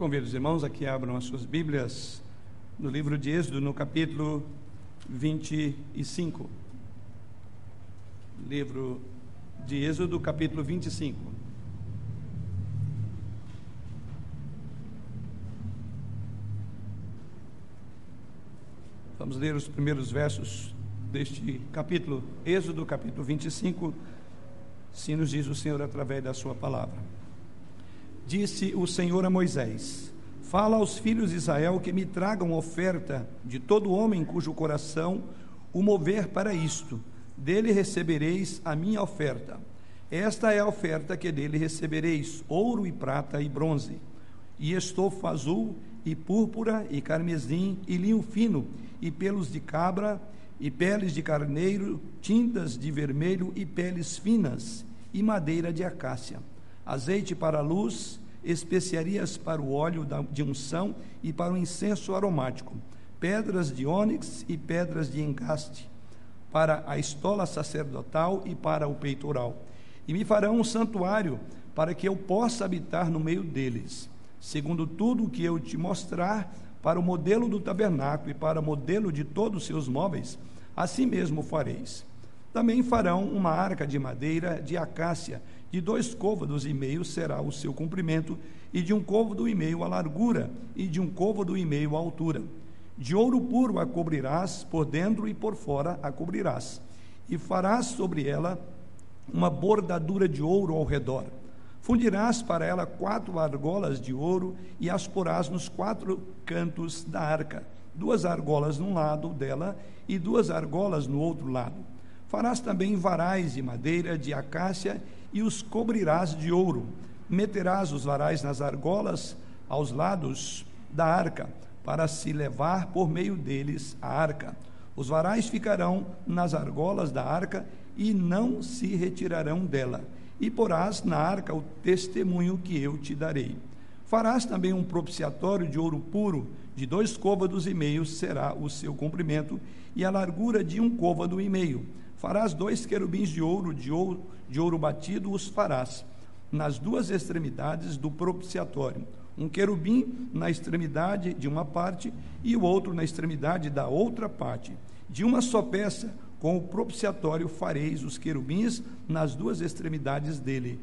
Convido os irmãos a que abram as suas Bíblias no livro de Êxodo, no capítulo 25. Livro de Êxodo, capítulo 25. Vamos ler os primeiros versos deste capítulo, Êxodo, capítulo 25. Se nos diz o Senhor através da sua palavra. Disse o Senhor a Moisés: Fala aos filhos de Israel que me tragam oferta de todo homem cujo coração o mover para isto. Dele recebereis a minha oferta. Esta é a oferta que dele recebereis: ouro e prata e bronze, e estofo azul e púrpura e carmesim e linho fino e pelos de cabra e peles de carneiro, tintas de vermelho e peles finas e madeira de acácia azeite para a luz, especiarias para o óleo de unção e para o incenso aromático, pedras de ônix e pedras de engaste, para a estola sacerdotal e para o peitoral. E me farão um santuário para que eu possa habitar no meio deles, segundo tudo o que eu te mostrar, para o modelo do tabernáculo e para o modelo de todos os seus móveis, assim mesmo fareis. Também farão uma arca de madeira de acácia de dois côvados e meio será o seu comprimento, e de um côvado e meio a largura, e de um côvado e meio a altura. De ouro puro a cobrirás, por dentro e por fora a cobrirás, e farás sobre ela uma bordadura de ouro ao redor. Fundirás para ela quatro argolas de ouro e as porás nos quatro cantos da arca, duas argolas num lado dela e duas argolas no outro lado. Farás também varais de madeira de acácia e os cobrirás de ouro. Meterás os varais nas argolas aos lados da arca, para se levar por meio deles a arca. Os varais ficarão nas argolas da arca e não se retirarão dela. E porás na arca o testemunho que eu te darei. Farás também um propiciatório de ouro puro, de dois côvados e meio será o seu comprimento, e a largura de um côvado e meio. Farás dois querubins de ouro, de ouro de ouro batido os farás nas duas extremidades do propiciatório, um querubim na extremidade de uma parte e o outro na extremidade da outra parte. De uma só peça, com o propiciatório fareis os querubins nas duas extremidades dele.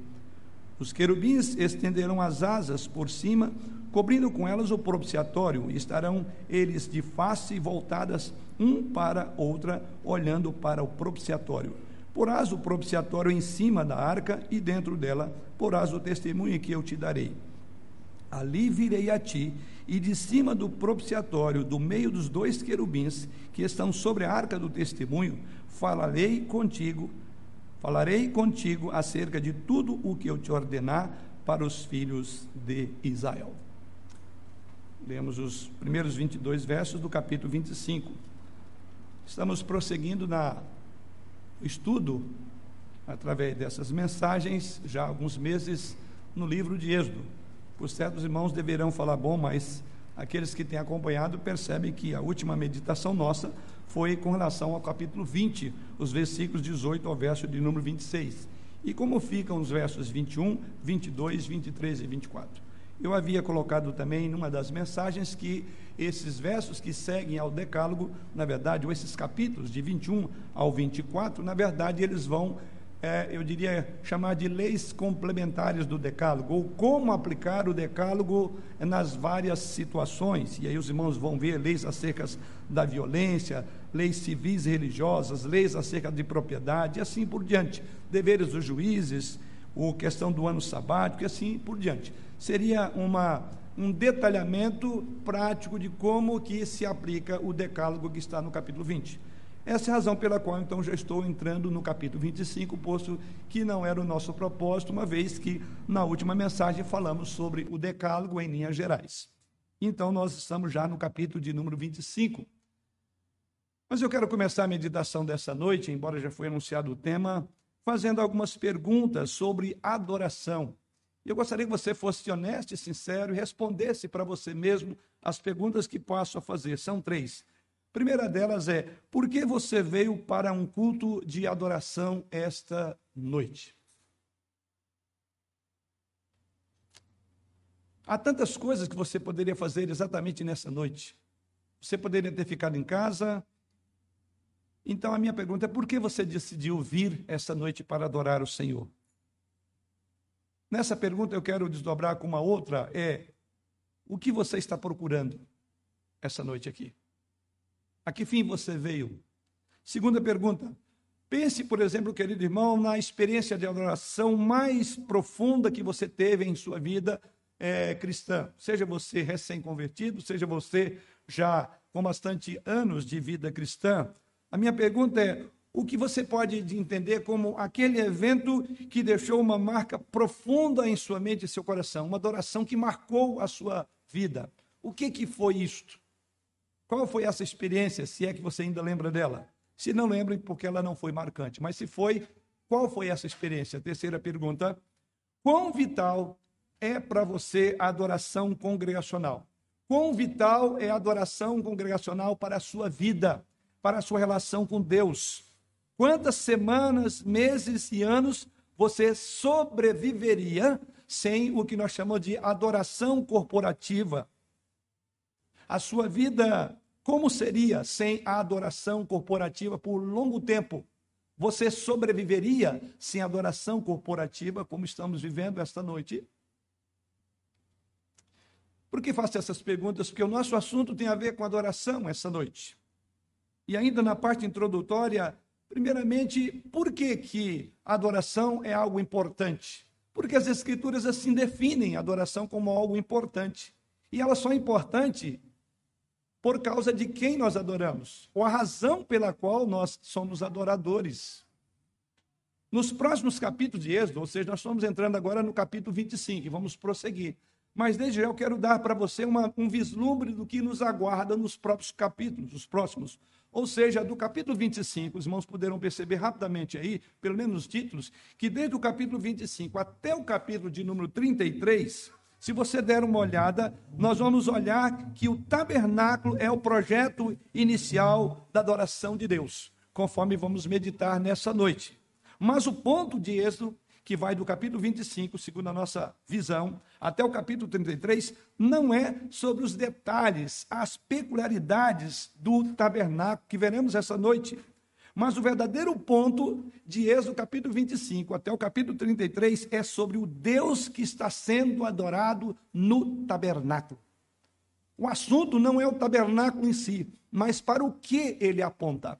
Os querubins estenderão as asas por cima, cobrindo com elas o propiciatório, estarão eles de face voltadas um para outra, olhando para o propiciatório. Porás o propiciatório em cima da arca e dentro dela porás o testemunho que eu te darei. Ali virei a ti, e de cima do propiciatório, do meio dos dois querubins que estão sobre a arca do testemunho, falarei contigo, falarei contigo acerca de tudo o que eu te ordenar para os filhos de Israel. Lemos os primeiros 22 versos do capítulo 25. Estamos prosseguindo na estudo através dessas mensagens já há alguns meses no livro de Êxodo. Por certos irmãos deverão falar bom, mas aqueles que têm acompanhado percebem que a última meditação nossa foi com relação ao capítulo 20, os versículos 18 ao verso de número 26. E como ficam os versos 21, 22, 23 e 24? Eu havia colocado também numa das mensagens que esses versos que seguem ao Decálogo, na verdade, ou esses capítulos de 21 ao 24, na verdade, eles vão, é, eu diria, chamar de leis complementares do Decálogo, ou como aplicar o Decálogo nas várias situações. E aí os irmãos vão ver leis acerca da violência, leis civis e religiosas, leis acerca de propriedade, e assim por diante. Deveres dos juízes, a questão do ano sabático, e assim por diante. Seria uma um detalhamento prático de como que se aplica o decálogo que está no capítulo 20. Essa é a razão pela qual, então, já estou entrando no capítulo 25, posto que não era o nosso propósito, uma vez que na última mensagem falamos sobre o decálogo em linhas gerais. Então, nós estamos já no capítulo de número 25. Mas eu quero começar a meditação dessa noite, embora já foi anunciado o tema, fazendo algumas perguntas sobre adoração. E eu gostaria que você fosse honesto e sincero e respondesse para você mesmo as perguntas que posso fazer. São três. A primeira delas é: por que você veio para um culto de adoração esta noite? Há tantas coisas que você poderia fazer exatamente nessa noite. Você poderia ter ficado em casa. Então a minha pergunta é: por que você decidiu vir essa noite para adorar o Senhor? Nessa pergunta eu quero desdobrar com uma outra: é o que você está procurando essa noite aqui? A que fim você veio? Segunda pergunta: pense, por exemplo, querido irmão, na experiência de adoração mais profunda que você teve em sua vida é, cristã. Seja você recém-convertido, seja você já com bastante anos de vida cristã. A minha pergunta é: o que você pode entender como aquele evento que deixou uma marca profunda em sua mente e seu coração, uma adoração que marcou a sua vida? O que, que foi isto? Qual foi essa experiência, se é que você ainda lembra dela? Se não lembra, porque ela não foi marcante. Mas se foi, qual foi essa experiência? Terceira pergunta: quão vital é para você a adoração congregacional? Quão vital é a adoração congregacional para a sua vida, para a sua relação com Deus? Quantas semanas, meses e anos você sobreviveria sem o que nós chamamos de adoração corporativa? A sua vida, como seria sem a adoração corporativa por longo tempo? Você sobreviveria sem adoração corporativa, como estamos vivendo esta noite? Por que faço essas perguntas? Porque o nosso assunto tem a ver com adoração essa noite. E ainda na parte introdutória, primeiramente, por que, que a adoração é algo importante? Porque as Escrituras assim definem a adoração como algo importante. E ela só é importante por causa de quem nós adoramos, ou a razão pela qual nós somos adoradores. Nos próximos capítulos de Êxodo, ou seja, nós estamos entrando agora no capítulo 25 e vamos prosseguir. Mas desde já eu quero dar para você uma, um vislumbre do que nos aguarda nos próprios capítulos, os próximos. Ou seja, do capítulo 25, os irmãos poderão perceber rapidamente aí, pelo menos os títulos, que desde o capítulo 25 até o capítulo de número 33, se você der uma olhada, nós vamos olhar que o tabernáculo é o projeto inicial da adoração de Deus, conforme vamos meditar nessa noite. Mas o ponto de Êxodo que vai do capítulo 25, segundo a nossa visão, até o capítulo 33, não é sobre os detalhes, as peculiaridades do tabernáculo que veremos essa noite. Mas o verdadeiro ponto de Êxodo capítulo 25 até o capítulo 33 é sobre o Deus que está sendo adorado no tabernáculo. O assunto não é o tabernáculo em si, mas para o que ele aponta.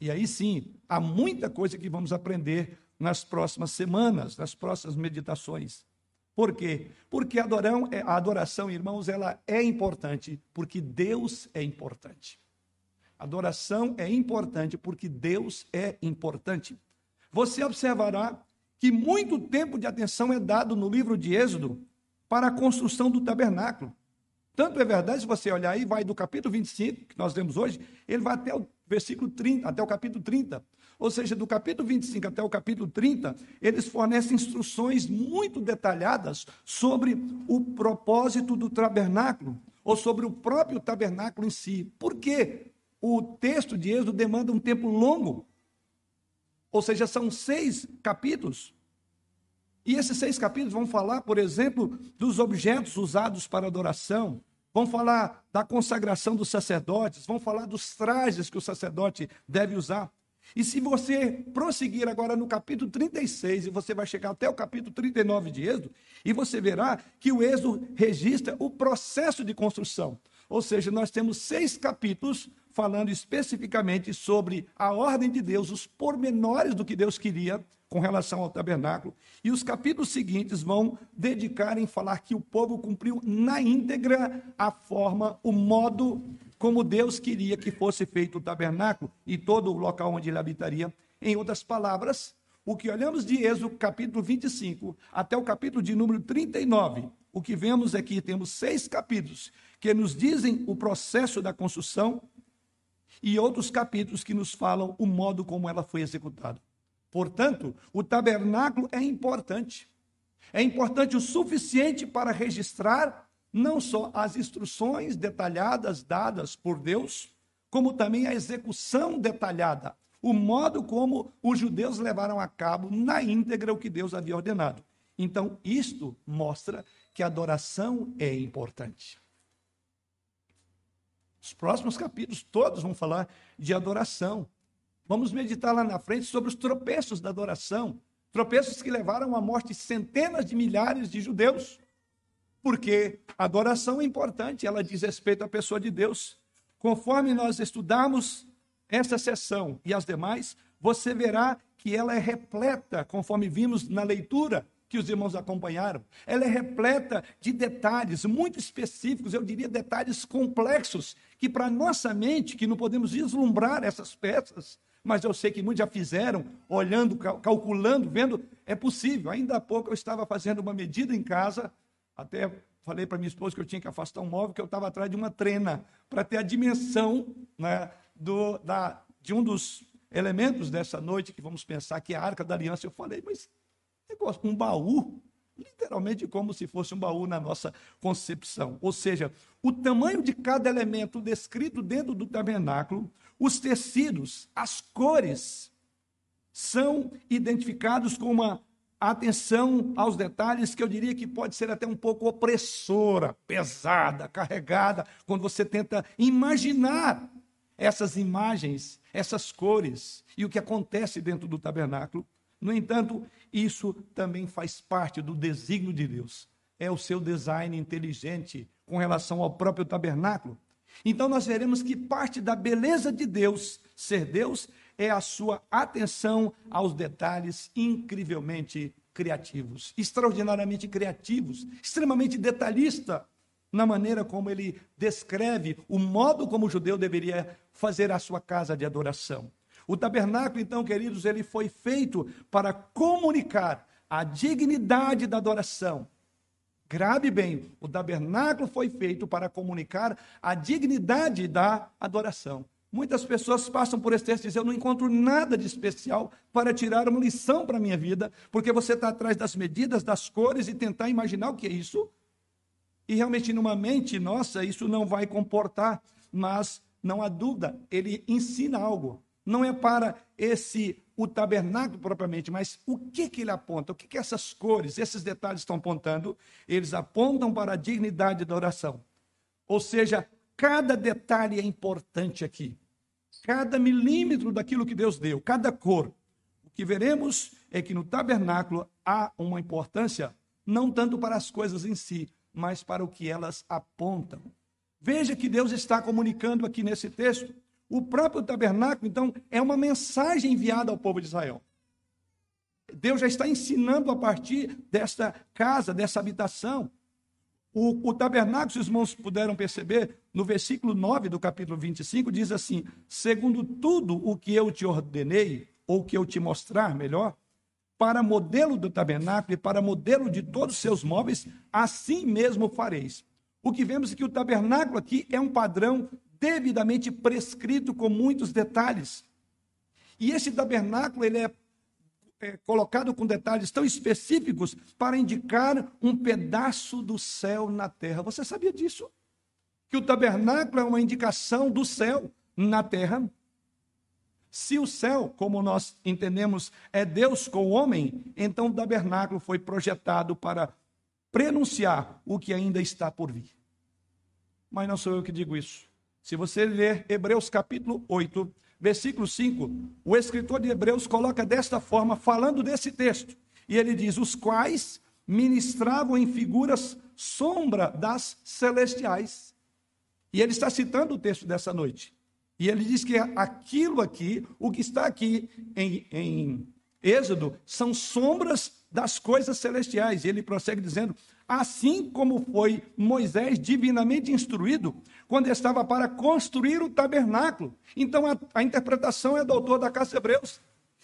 E aí sim, há muita coisa que vamos aprender nas próximas semanas, nas próximas meditações. Por quê? Porque a adoração, é, a adoração, irmãos, ela é importante, porque Deus é importante. Adoração é importante porque Deus é importante. Você observará que muito tempo de atenção é dado no livro de Êxodo para a construção do tabernáculo. Tanto é verdade, se você olhar aí, vai do capítulo 25, que nós lemos hoje, ele vai até o versículo 30, até o capítulo 30. Ou seja, do capítulo 25 até o capítulo 30, eles fornecem instruções muito detalhadas sobre o propósito do tabernáculo, ou sobre o próprio tabernáculo em si. Por quê? O texto de Êxodo demanda um tempo longo. Ou seja, são seis capítulos. E esses seis capítulos vão falar, por exemplo, dos objetos usados para adoração, vão falar da consagração dos sacerdotes, vão falar dos trajes que o sacerdote deve usar. E se você prosseguir agora no capítulo 36, e você vai chegar até o capítulo 39 de Êxodo, e você verá que o Êxodo registra o processo de construção. Ou seja, nós temos seis capítulos falando especificamente sobre a ordem de Deus, os pormenores do que Deus queria com relação ao tabernáculo. E os capítulos seguintes vão dedicar em falar que o povo cumpriu na íntegra a forma, o modo como Deus queria que fosse feito o tabernáculo e todo o local onde ele habitaria. Em outras palavras, o que olhamos de Êxodo capítulo 25 até o capítulo de número 39, o que vemos aqui, temos seis capítulos que nos dizem o processo da construção e outros capítulos que nos falam o modo como ela foi executada. Portanto, o tabernáculo é importante. É importante o suficiente para registrar não só as instruções detalhadas dadas por Deus, como também a execução detalhada, o modo como os judeus levaram a cabo na íntegra o que Deus havia ordenado. Então, isto mostra que a adoração é importante. Os próximos capítulos todos vão falar de adoração. Vamos meditar lá na frente sobre os tropeços da adoração. Tropeços que levaram à morte centenas de milhares de judeus. Porque a adoração é importante, ela diz respeito à pessoa de Deus. Conforme nós estudarmos essa sessão e as demais, você verá que ela é repleta, conforme vimos na leitura que os irmãos acompanharam. Ela é repleta de detalhes muito específicos, eu diria detalhes complexos, que para nossa mente, que não podemos vislumbrar essas peças, mas eu sei que muitos já fizeram, olhando, calculando, vendo, é possível. Ainda há pouco eu estava fazendo uma medida em casa, até falei para minha esposa que eu tinha que afastar um móvel, que eu estava atrás de uma trena, para ter a dimensão né, do, da, de um dos elementos dessa noite, que vamos pensar que é a Arca da Aliança. Eu falei, mas negócio, um baú, literalmente como se fosse um baú na nossa concepção. Ou seja, o tamanho de cada elemento descrito dentro do tabernáculo os tecidos, as cores, são identificados com uma atenção aos detalhes que eu diria que pode ser até um pouco opressora, pesada, carregada, quando você tenta imaginar essas imagens, essas cores e o que acontece dentro do tabernáculo. No entanto, isso também faz parte do desígnio de Deus. É o seu design inteligente com relação ao próprio tabernáculo. Então nós veremos que parte da beleza de Deus, ser Deus, é a sua atenção aos detalhes incrivelmente criativos, extraordinariamente criativos, extremamente detalhista na maneira como ele descreve o modo como o judeu deveria fazer a sua casa de adoração. O tabernáculo, então, queridos, ele foi feito para comunicar a dignidade da adoração, Grave bem, o tabernáculo foi feito para comunicar a dignidade da adoração. Muitas pessoas passam por esse texto e dizem: Eu não encontro nada de especial para tirar uma lição para a minha vida, porque você está atrás das medidas, das cores e tentar imaginar o que é isso. E realmente, numa mente nossa, isso não vai comportar, mas não há dúvida, ele ensina algo. Não é para esse o tabernáculo propriamente, mas o que, que ele aponta? O que, que essas cores, esses detalhes estão apontando? Eles apontam para a dignidade da oração. Ou seja, cada detalhe é importante aqui. Cada milímetro daquilo que Deus deu, cada cor. O que veremos é que no tabernáculo há uma importância não tanto para as coisas em si, mas para o que elas apontam. Veja que Deus está comunicando aqui nesse texto o próprio tabernáculo, então, é uma mensagem enviada ao povo de Israel. Deus já está ensinando a partir desta casa, dessa habitação. O, o tabernáculo, se os irmãos puderam perceber, no versículo 9 do capítulo 25, diz assim: Segundo tudo o que eu te ordenei, ou que eu te mostrar melhor, para modelo do tabernáculo e para modelo de todos os seus móveis, assim mesmo fareis. O que vemos é que o tabernáculo aqui é um padrão devidamente prescrito com muitos detalhes. E esse tabernáculo ele é, é colocado com detalhes tão específicos para indicar um pedaço do céu na terra. Você sabia disso? Que o tabernáculo é uma indicação do céu na terra. Se o céu, como nós entendemos, é Deus com o homem, então o tabernáculo foi projetado para prenunciar o que ainda está por vir. Mas não sou eu que digo isso. Se você ler Hebreus capítulo 8, versículo 5, o escritor de Hebreus coloca desta forma, falando desse texto. E ele diz: Os quais ministravam em figuras sombra das celestiais. E ele está citando o texto dessa noite. E ele diz que aquilo aqui, o que está aqui em, em Êxodo, são sombras das coisas celestiais. E ele prossegue dizendo: Assim como foi Moisés divinamente instruído quando estava para construir o tabernáculo. Então a, a interpretação é do autor da Casa Hebreus.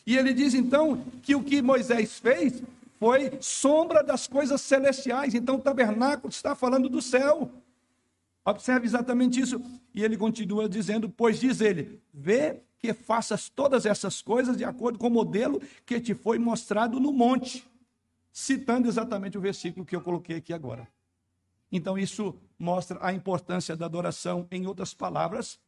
E ele diz então que o que Moisés fez foi sombra das coisas celestiais. Então o tabernáculo está falando do céu. Observe exatamente isso. E ele continua dizendo: Pois diz ele, vê que faças todas essas coisas de acordo com o modelo que te foi mostrado no monte citando exatamente o versículo que eu coloquei aqui agora. Então, isso mostra a importância da adoração. Em outras palavras,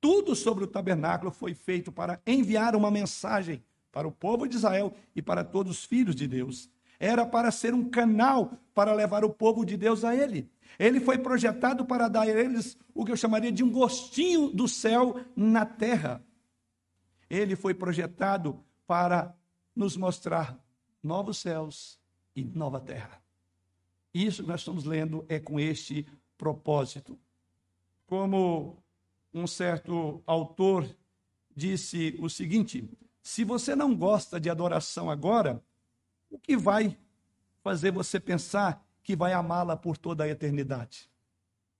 tudo sobre o tabernáculo foi feito para enviar uma mensagem para o povo de Israel e para todos os filhos de Deus. era para ser um canal para levar o povo de Deus a Ele. Ele foi projetado para dar a eles o que eu chamaria de um gostinho do céu na terra. Ele foi projetado para nos mostrar novos céus e nova terra. Isso que nós estamos lendo é com este propósito. Como um certo autor disse o seguinte: se você não gosta de adoração agora, o que vai fazer você pensar que vai amá-la por toda a eternidade?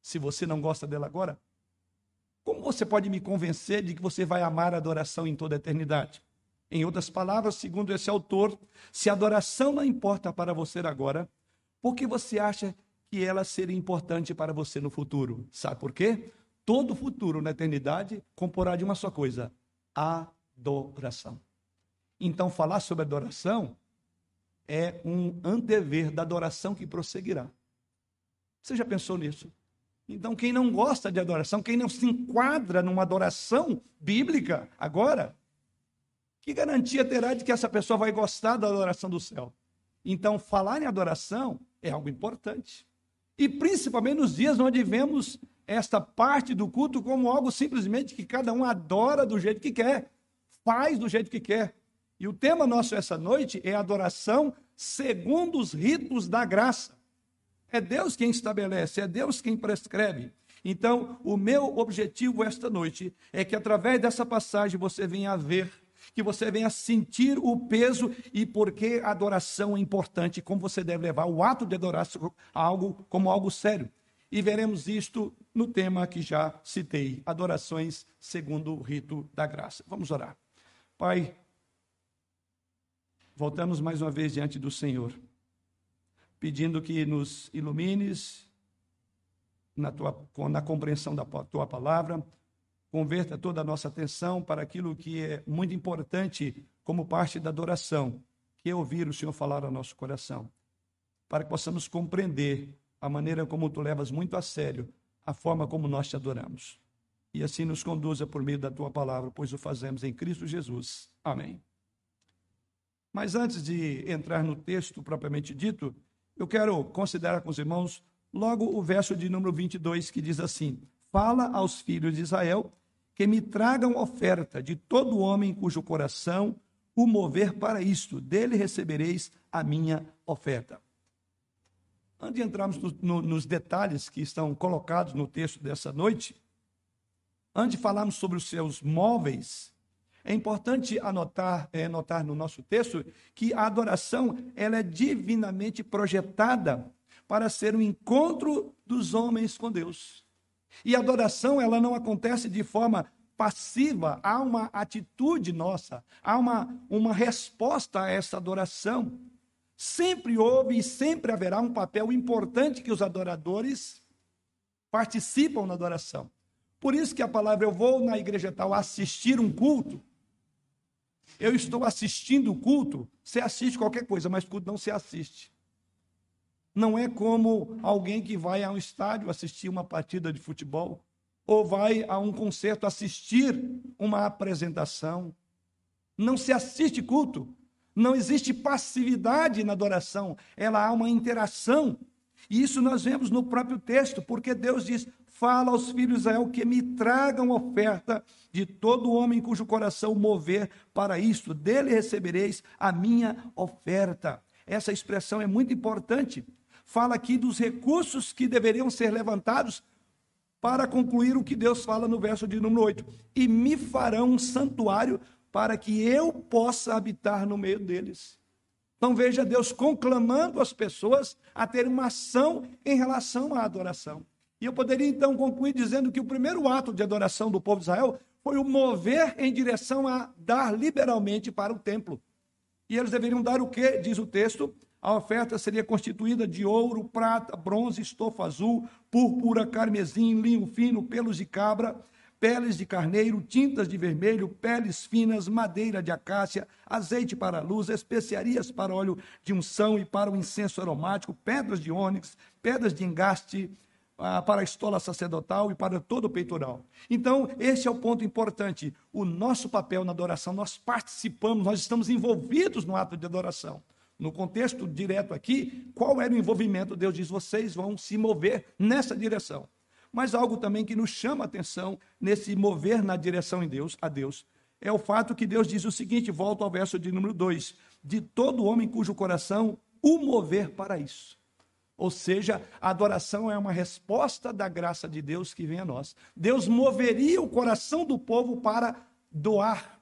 Se você não gosta dela agora, como você pode me convencer de que você vai amar a adoração em toda a eternidade? Em outras palavras, segundo esse autor, se a adoração não importa para você agora, por que você acha que ela seria importante para você no futuro? Sabe por quê? Todo futuro na eternidade comporá de uma só coisa: adoração. Então, falar sobre adoração é um antever da adoração que prosseguirá. Você já pensou nisso? Então, quem não gosta de adoração, quem não se enquadra numa adoração bíblica agora, que garantia terá de que essa pessoa vai gostar da adoração do céu? Então, falar em adoração é algo importante. E principalmente nos dias onde vemos esta parte do culto como algo simplesmente que cada um adora do jeito que quer, faz do jeito que quer. E o tema nosso essa noite é adoração segundo os ritos da graça. É Deus quem estabelece, é Deus quem prescreve. Então, o meu objetivo esta noite é que através dessa passagem você venha a ver, que você venha sentir o peso e por que a adoração é importante, como você deve levar o ato de adorar algo como algo sério. E veremos isto no tema que já citei, adorações segundo o rito da graça. Vamos orar. Pai, voltamos mais uma vez diante do Senhor, pedindo que nos ilumines na, tua, na compreensão da tua palavra, converta toda a nossa atenção para aquilo que é muito importante como parte da adoração, que é ouvir o Senhor falar ao nosso coração, para que possamos compreender a maneira como tu levas muito a sério a forma como nós te adoramos. E assim nos conduza por meio da tua palavra, pois o fazemos em Cristo Jesus. Amém. Mas antes de entrar no texto propriamente dito, eu quero considerar com os irmãos logo o verso de número 22 que diz assim: Fala aos filhos de Israel que me tragam oferta de todo homem cujo coração o mover para isto, dele recebereis a minha oferta. Antes de entrarmos no, no, nos detalhes que estão colocados no texto dessa noite, antes de falarmos sobre os seus móveis, é importante anotar, é, notar no nosso texto que a adoração ela é divinamente projetada para ser um encontro dos homens com Deus. E adoração ela não acontece de forma passiva, há uma atitude nossa, há uma, uma resposta a essa adoração. Sempre houve e sempre haverá um papel importante que os adoradores participam na adoração. Por isso que a palavra eu vou na igreja tal assistir um culto, eu estou assistindo o culto, você assiste qualquer coisa, mas culto não se assiste. Não é como alguém que vai a um estádio assistir uma partida de futebol, ou vai a um concerto assistir uma apresentação. Não se assiste culto. Não existe passividade na adoração, ela há uma interação. E isso nós vemos no próprio texto, porque Deus diz: fala aos filhos de Israel que me tragam oferta de todo homem cujo coração mover para isto, dele recebereis a minha oferta. Essa expressão é muito importante. Fala aqui dos recursos que deveriam ser levantados para concluir o que Deus fala no verso de número 8. E me farão um santuário para que eu possa habitar no meio deles. Então veja Deus conclamando as pessoas a ter uma ação em relação à adoração. E eu poderia então concluir dizendo que o primeiro ato de adoração do povo de Israel foi o mover em direção a dar liberalmente para o templo. E eles deveriam dar o que? Diz o texto. A oferta seria constituída de ouro, prata, bronze, estofa azul, púrpura, carmesim, linho fino, pelos de cabra, peles de carneiro, tintas de vermelho, peles finas, madeira de acácia, azeite para luz, especiarias para óleo de unção e para o incenso aromático, pedras de ônix, pedras de engaste, ah, para a estola sacerdotal e para todo o peitoral. Então, esse é o ponto importante. O nosso papel na adoração, nós participamos, nós estamos envolvidos no ato de adoração. No contexto direto aqui, qual era o envolvimento? Deus diz: vocês vão se mover nessa direção. Mas algo também que nos chama a atenção nesse mover na direção em Deus, a Deus, é o fato que Deus diz o seguinte: volto ao verso de número 2: de todo homem cujo coração o mover para isso. Ou seja, a adoração é uma resposta da graça de Deus que vem a nós. Deus moveria o coração do povo para doar.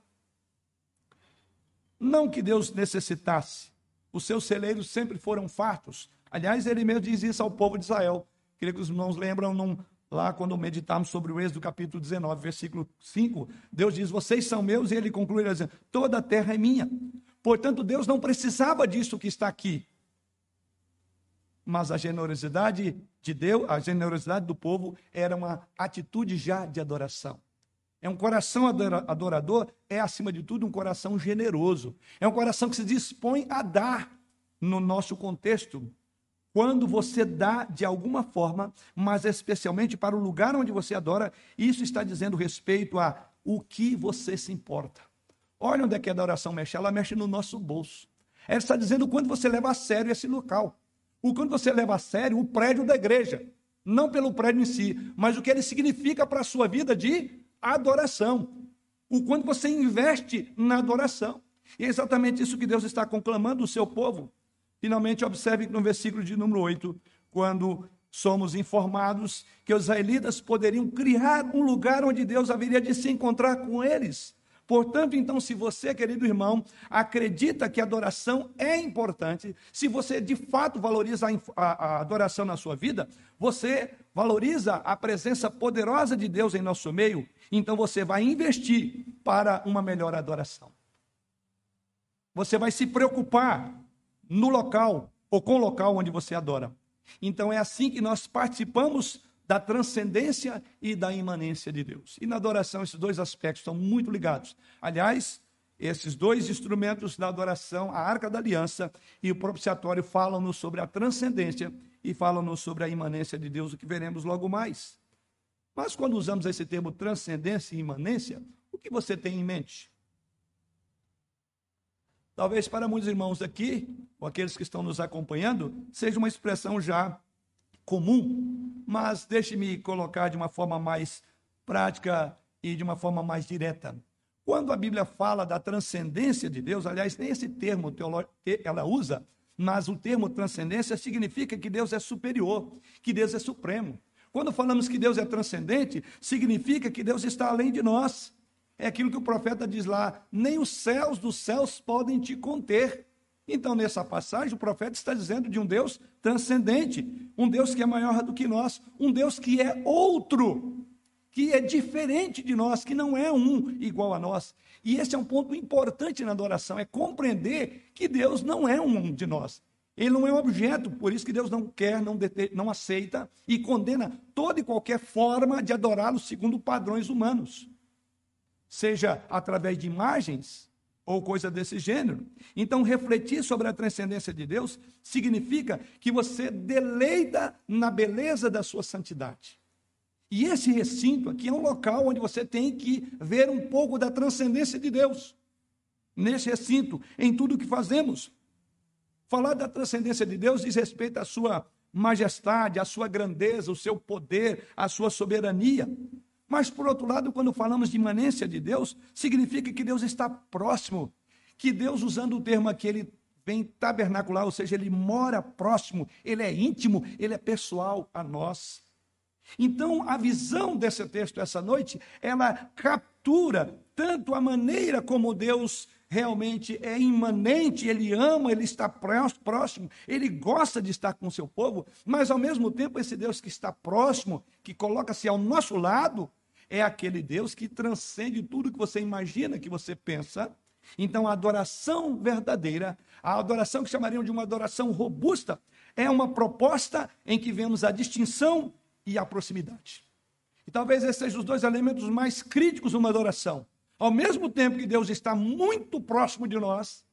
Não que Deus necessitasse. Os seus celeiros sempre foram fartos. Aliás, ele mesmo diz isso ao povo de Israel. Queria que os irmãos lembram num, lá quando meditamos sobre o Êxodo capítulo 19, versículo 5. Deus diz: Vocês são meus, e ele conclui dizendo: Toda a terra é minha. Portanto, Deus não precisava disso que está aqui mas a generosidade de Deus, a generosidade do povo era uma atitude já de adoração. É um coração adorador, é acima de tudo um coração generoso. É um coração que se dispõe a dar no nosso contexto. Quando você dá de alguma forma, mas especialmente para o lugar onde você adora, isso está dizendo respeito a o que você se importa. Olha onde é que a adoração mexe, ela mexe no nosso bolso. Ela está dizendo quando você leva a sério esse local. O quando você leva a sério o prédio da igreja, não pelo prédio em si, mas o que ele significa para a sua vida de adoração. O quanto você investe na adoração. E é exatamente isso que Deus está conclamando o seu povo. Finalmente, observe no versículo de número 8, quando somos informados que os israelitas poderiam criar um lugar onde Deus haveria de se encontrar com eles. Portanto, então, se você, querido irmão, acredita que a adoração é importante, se você de fato valoriza a, a, a, adoração na sua vida, você valoriza a presença poderosa de Deus em nosso meio, então você vai investir para uma melhor adoração. Você vai se preocupar no local ou com o local onde você adora. Então é assim que nós participamos da transcendência e da imanência de Deus. E na adoração, esses dois aspectos estão muito ligados. Aliás, esses dois instrumentos da adoração, a arca da aliança e o propiciatório, falam-nos sobre a transcendência e falam-nos sobre a imanência de Deus, o que veremos logo mais. Mas quando usamos esse termo transcendência e imanência, o que você tem em mente? Talvez para muitos irmãos aqui, ou aqueles que estão nos acompanhando, seja uma expressão já comum, mas deixe-me colocar de uma forma mais prática e de uma forma mais direta. Quando a Bíblia fala da transcendência de Deus, aliás, nem esse termo ela usa, mas o termo transcendência significa que Deus é superior, que Deus é supremo. Quando falamos que Deus é transcendente, significa que Deus está além de nós. É aquilo que o profeta diz lá: nem os céus dos céus podem te conter. Então, nessa passagem, o profeta está dizendo de um Deus transcendente, um Deus que é maior do que nós, um Deus que é outro, que é diferente de nós, que não é um igual a nós. E esse é um ponto importante na adoração, é compreender que Deus não é um de nós. Ele não é um objeto, por isso que Deus não quer, não, dete, não aceita e condena toda e qualquer forma de adorá-lo segundo padrões humanos. Seja através de imagens, ou coisa desse gênero. Então, refletir sobre a transcendência de Deus significa que você deleita na beleza da sua santidade. E esse recinto aqui é um local onde você tem que ver um pouco da transcendência de Deus. Nesse recinto, em tudo que fazemos. Falar da transcendência de Deus diz respeito à sua majestade, à sua grandeza, o seu poder, à sua soberania. Mas, por outro lado, quando falamos de imanência de Deus, significa que Deus está próximo. Que Deus, usando o termo aqui, ele vem tabernacular, ou seja, ele mora próximo, ele é íntimo, ele é pessoal a nós. Então, a visão desse texto essa noite, ela captura tanto a maneira como Deus realmente é imanente, ele ama, ele está próximo, ele gosta de estar com o seu povo, mas ao mesmo tempo esse Deus que está próximo, que coloca-se ao nosso lado, é aquele Deus que transcende tudo que você imagina, que você pensa. Então a adoração verdadeira, a adoração que chamariam de uma adoração robusta, é uma proposta em que vemos a distinção e a proximidade. E talvez esses sejam os dois elementos mais críticos numa adoração. Ao mesmo tempo que Deus está muito próximo de nós,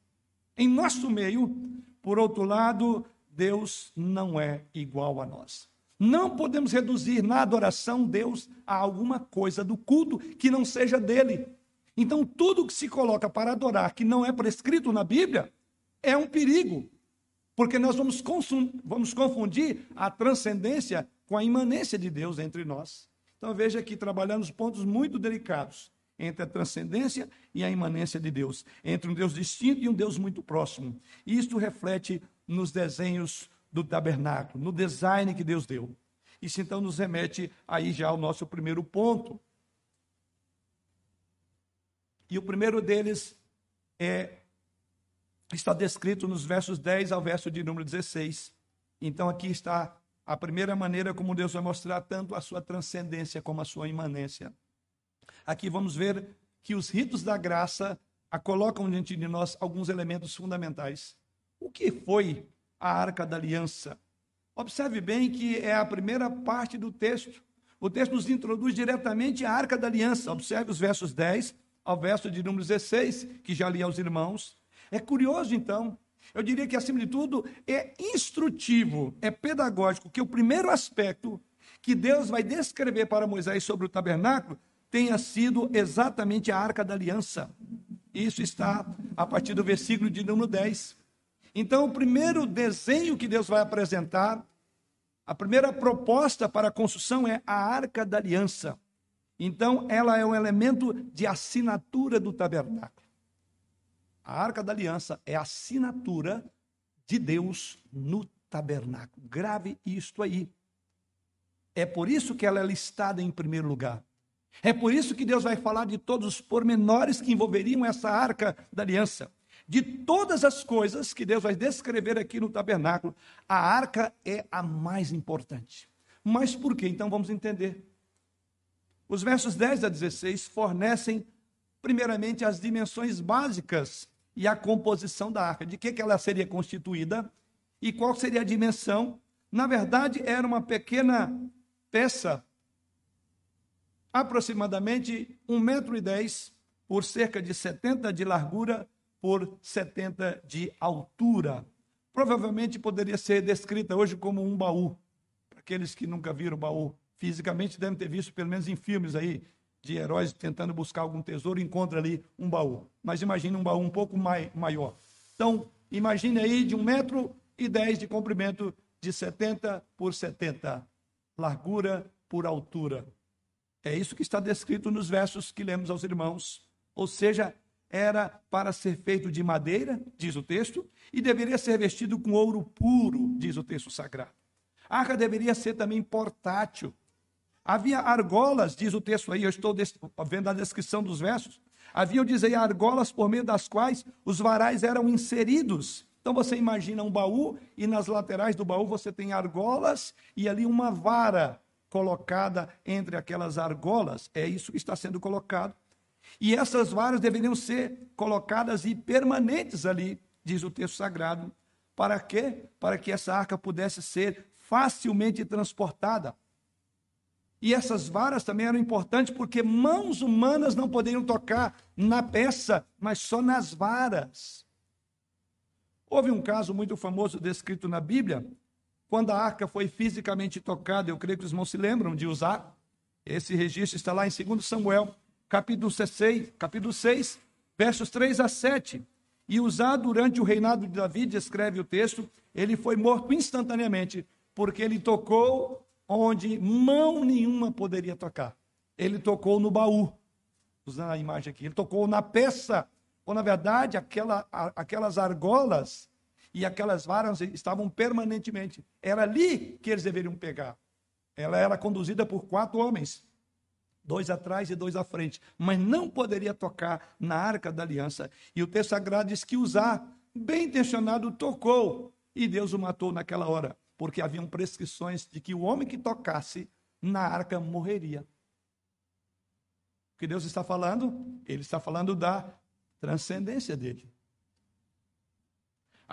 em nosso meio, por outro lado, Deus não é igual a nós. Não podemos reduzir na adoração Deus a alguma coisa do culto que não seja dele. Então, tudo que se coloca para adorar que não é prescrito na Bíblia é um perigo, Porque nós vamos, vamos confundir a transcendência com a imanência de Deus entre nós. Então veja que trabalhamos pontos muito delicados entre a transcendência e a imanência de Deus, entre um Deus distinto e um Deus muito próximo. Isto reflete nos desenhos do tabernáculo, no design que Deus deu. Isso então nos remete aí já ao nosso primeiro ponto. E o primeiro deles é está descrito nos versos 10 ao verso de número 16. Então aqui está a primeira maneira como Deus vai mostrar tanto a sua transcendência como a sua imanência. Aqui vamos ver que os ritos da graça colocam diante de nós alguns elementos fundamentais. O que foi a Arca da Aliança? Observe bem que é a primeira parte do texto. O texto nos introduz diretamente à Arca da Aliança. Observe os versos 10 ao verso de número 16, que já li aos irmãos. É curioso, então, eu diria que, acima de tudo, é instrutivo, é pedagógico, que o primeiro aspecto que Deus vai descrever para Moisés sobre o tabernáculo tenha sido exatamente a arca da aliança. Isso está a partir do versículo de número 10. Então, o primeiro desenho que Deus vai apresentar, a primeira proposta para a construção é a arca da aliança. Então, ela é um elemento de assinatura do tabernáculo. A arca da aliança é a assinatura de Deus no tabernáculo. Grave isto aí. É por isso que ela é listada em primeiro lugar. É por isso que Deus vai falar de todos os pormenores que envolveriam essa arca da aliança. De todas as coisas que Deus vai descrever aqui no tabernáculo, a arca é a mais importante. Mas por quê? Então vamos entender. Os versos 10 a 16 fornecem, primeiramente, as dimensões básicas e a composição da arca, de que, que ela seria constituída e qual seria a dimensão. Na verdade, era uma pequena peça, aproximadamente 1,10 metro e dez por cerca de 70 de largura por 70 de altura. Provavelmente poderia ser descrita hoje como um baú. Para aqueles que nunca viram baú fisicamente, devem ter visto, pelo menos em filmes aí, de heróis tentando buscar algum tesouro, encontra ali um baú. Mas imagine um baú um pouco mai, maior. Então, imagine aí de um metro e de comprimento, de 70 por 70, largura por altura. É isso que está descrito nos versos que lemos aos irmãos. Ou seja, era para ser feito de madeira, diz o texto, e deveria ser vestido com ouro puro, diz o texto sagrado. A arca deveria ser também portátil, Havia argolas, diz o texto aí, eu estou vendo a descrição dos versos. Havia, diz aí, argolas por meio das quais os varais eram inseridos. Então você imagina um baú e nas laterais do baú você tem argolas e ali uma vara colocada entre aquelas argolas. É isso que está sendo colocado. E essas varas deveriam ser colocadas e permanentes ali, diz o texto sagrado. Para quê? Para que essa arca pudesse ser facilmente transportada. E essas varas também eram importantes porque mãos humanas não poderiam tocar na peça, mas só nas varas. Houve um caso muito famoso descrito na Bíblia, quando a arca foi fisicamente tocada, eu creio que os irmãos se lembram de usar. Esse registro está lá em 2 Samuel, capítulo 6, capítulo 6, versos 3 a 7. E usado durante o reinado de Davi, descreve o texto, ele foi morto instantaneamente, porque ele tocou onde mão nenhuma poderia tocar. Ele tocou no baú, usando a imagem aqui. Ele tocou na peça, ou na verdade, aquela, aquelas argolas e aquelas varas estavam permanentemente. Era ali que eles deveriam pegar. Ela era conduzida por quatro homens, dois atrás e dois à frente, mas não poderia tocar na arca da aliança. E o texto sagrado diz que Usar, bem intencionado, tocou e Deus o matou naquela hora porque haviam prescrições de que o homem que tocasse na arca morreria. O que Deus está falando? Ele está falando da transcendência dele.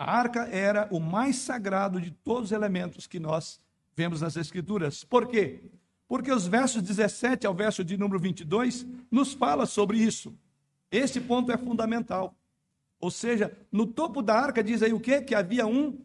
A arca era o mais sagrado de todos os elementos que nós vemos nas Escrituras. Por quê? Porque os versos 17 ao verso de número 22 nos fala sobre isso. Esse ponto é fundamental. Ou seja, no topo da arca diz aí o quê? Que havia um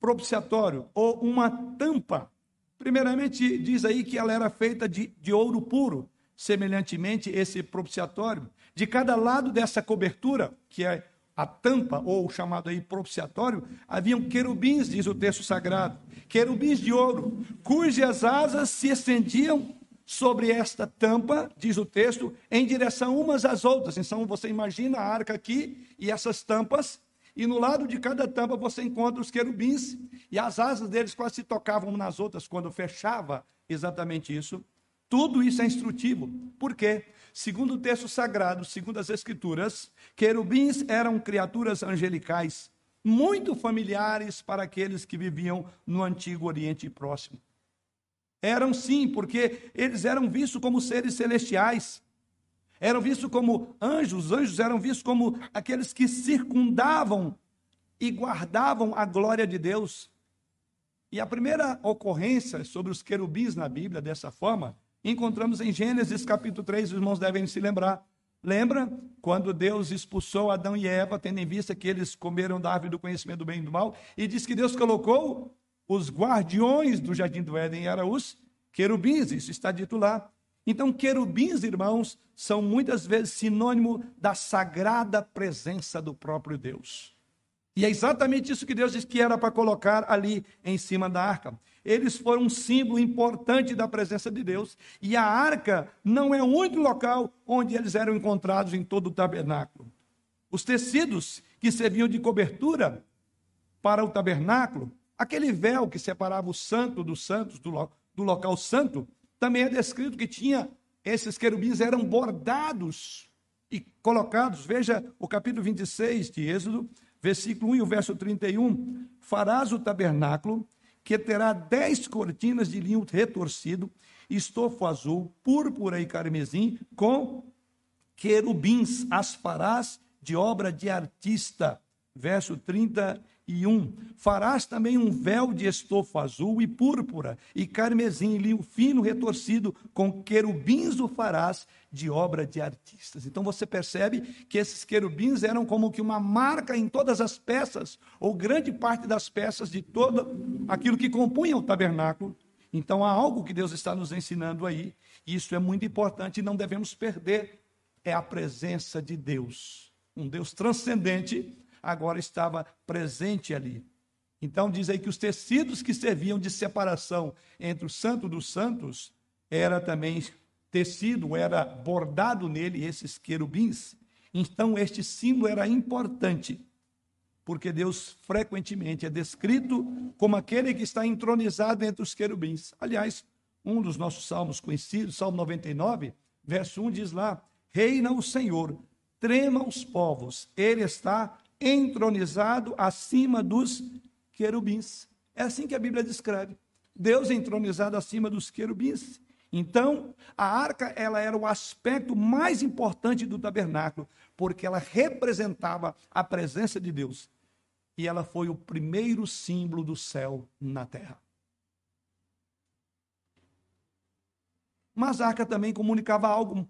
propiciatório ou uma tampa. Primeiramente, diz aí que ela era feita de, de ouro puro. Semelhantemente, esse propiciatório, de cada lado dessa cobertura, que é a tampa, ou chamado aí propiciatório, haviam querubins, diz o texto sagrado, querubins de ouro, cujas asas se estendiam sobre esta tampa, diz o texto, em direção umas às outras. Então você imagina a arca aqui e essas tampas, e no lado de cada tampa você encontra os querubins, e as asas deles quase se tocavam nas outras quando fechava exatamente isso. Tudo isso é instrutivo. Por quê? Segundo o texto sagrado, segundo as Escrituras, querubins eram criaturas angelicais, muito familiares para aqueles que viviam no antigo Oriente Próximo. Eram sim, porque eles eram vistos como seres celestiais, eram vistos como anjos, os anjos eram vistos como aqueles que circundavam e guardavam a glória de Deus. E a primeira ocorrência sobre os querubins na Bíblia, dessa forma, encontramos em Gênesis capítulo 3, os irmãos devem se lembrar. Lembra quando Deus expulsou Adão e Eva, tendo em vista que eles comeram da árvore do conhecimento do bem e do mal, e diz que Deus colocou os guardiões do jardim do Éden, eram os querubins, isso está dito lá. Então, querubins, irmãos, são muitas vezes sinônimo da sagrada presença do próprio Deus. E é exatamente isso que Deus disse que era para colocar ali em cima da arca. Eles foram um símbolo importante da presença de Deus. E a arca não é o único local onde eles eram encontrados em todo o tabernáculo. Os tecidos que serviam de cobertura para o tabernáculo, aquele véu que separava o santo dos santos, do, do local santo, também é descrito que tinha, esses querubins eram bordados e colocados. Veja o capítulo 26 de Êxodo, versículo 1 e o verso 31. Farás o tabernáculo que terá dez cortinas de linho retorcido, estofo azul, púrpura e carmesim, com querubins, as farás de obra de artista. Verso 31. Farás também um véu de estofo azul e púrpura, e carmesim, linho fino retorcido, com querubins o farás de obra de artistas. Então você percebe que esses querubins eram como que uma marca em todas as peças, ou grande parte das peças de todo aquilo que compunha o tabernáculo. Então há algo que Deus está nos ensinando aí, e isso é muito importante e não devemos perder. É a presença de Deus, um Deus transcendente, agora estava presente ali. Então diz aí que os tecidos que serviam de separação entre o santo dos santos era também tecido, era bordado nele esses querubins. Então este símbolo era importante, porque Deus frequentemente é descrito como aquele que está entronizado entre os querubins. Aliás, um dos nossos salmos conhecidos, Salmo 99, verso 1 diz lá: Reina o Senhor, trema os povos, ele está entronizado acima dos querubins. É assim que a Bíblia descreve. Deus entronizado acima dos querubins. Então, a arca ela era o aspecto mais importante do tabernáculo, porque ela representava a presença de Deus. E ela foi o primeiro símbolo do céu na terra. Mas a arca também comunicava algo,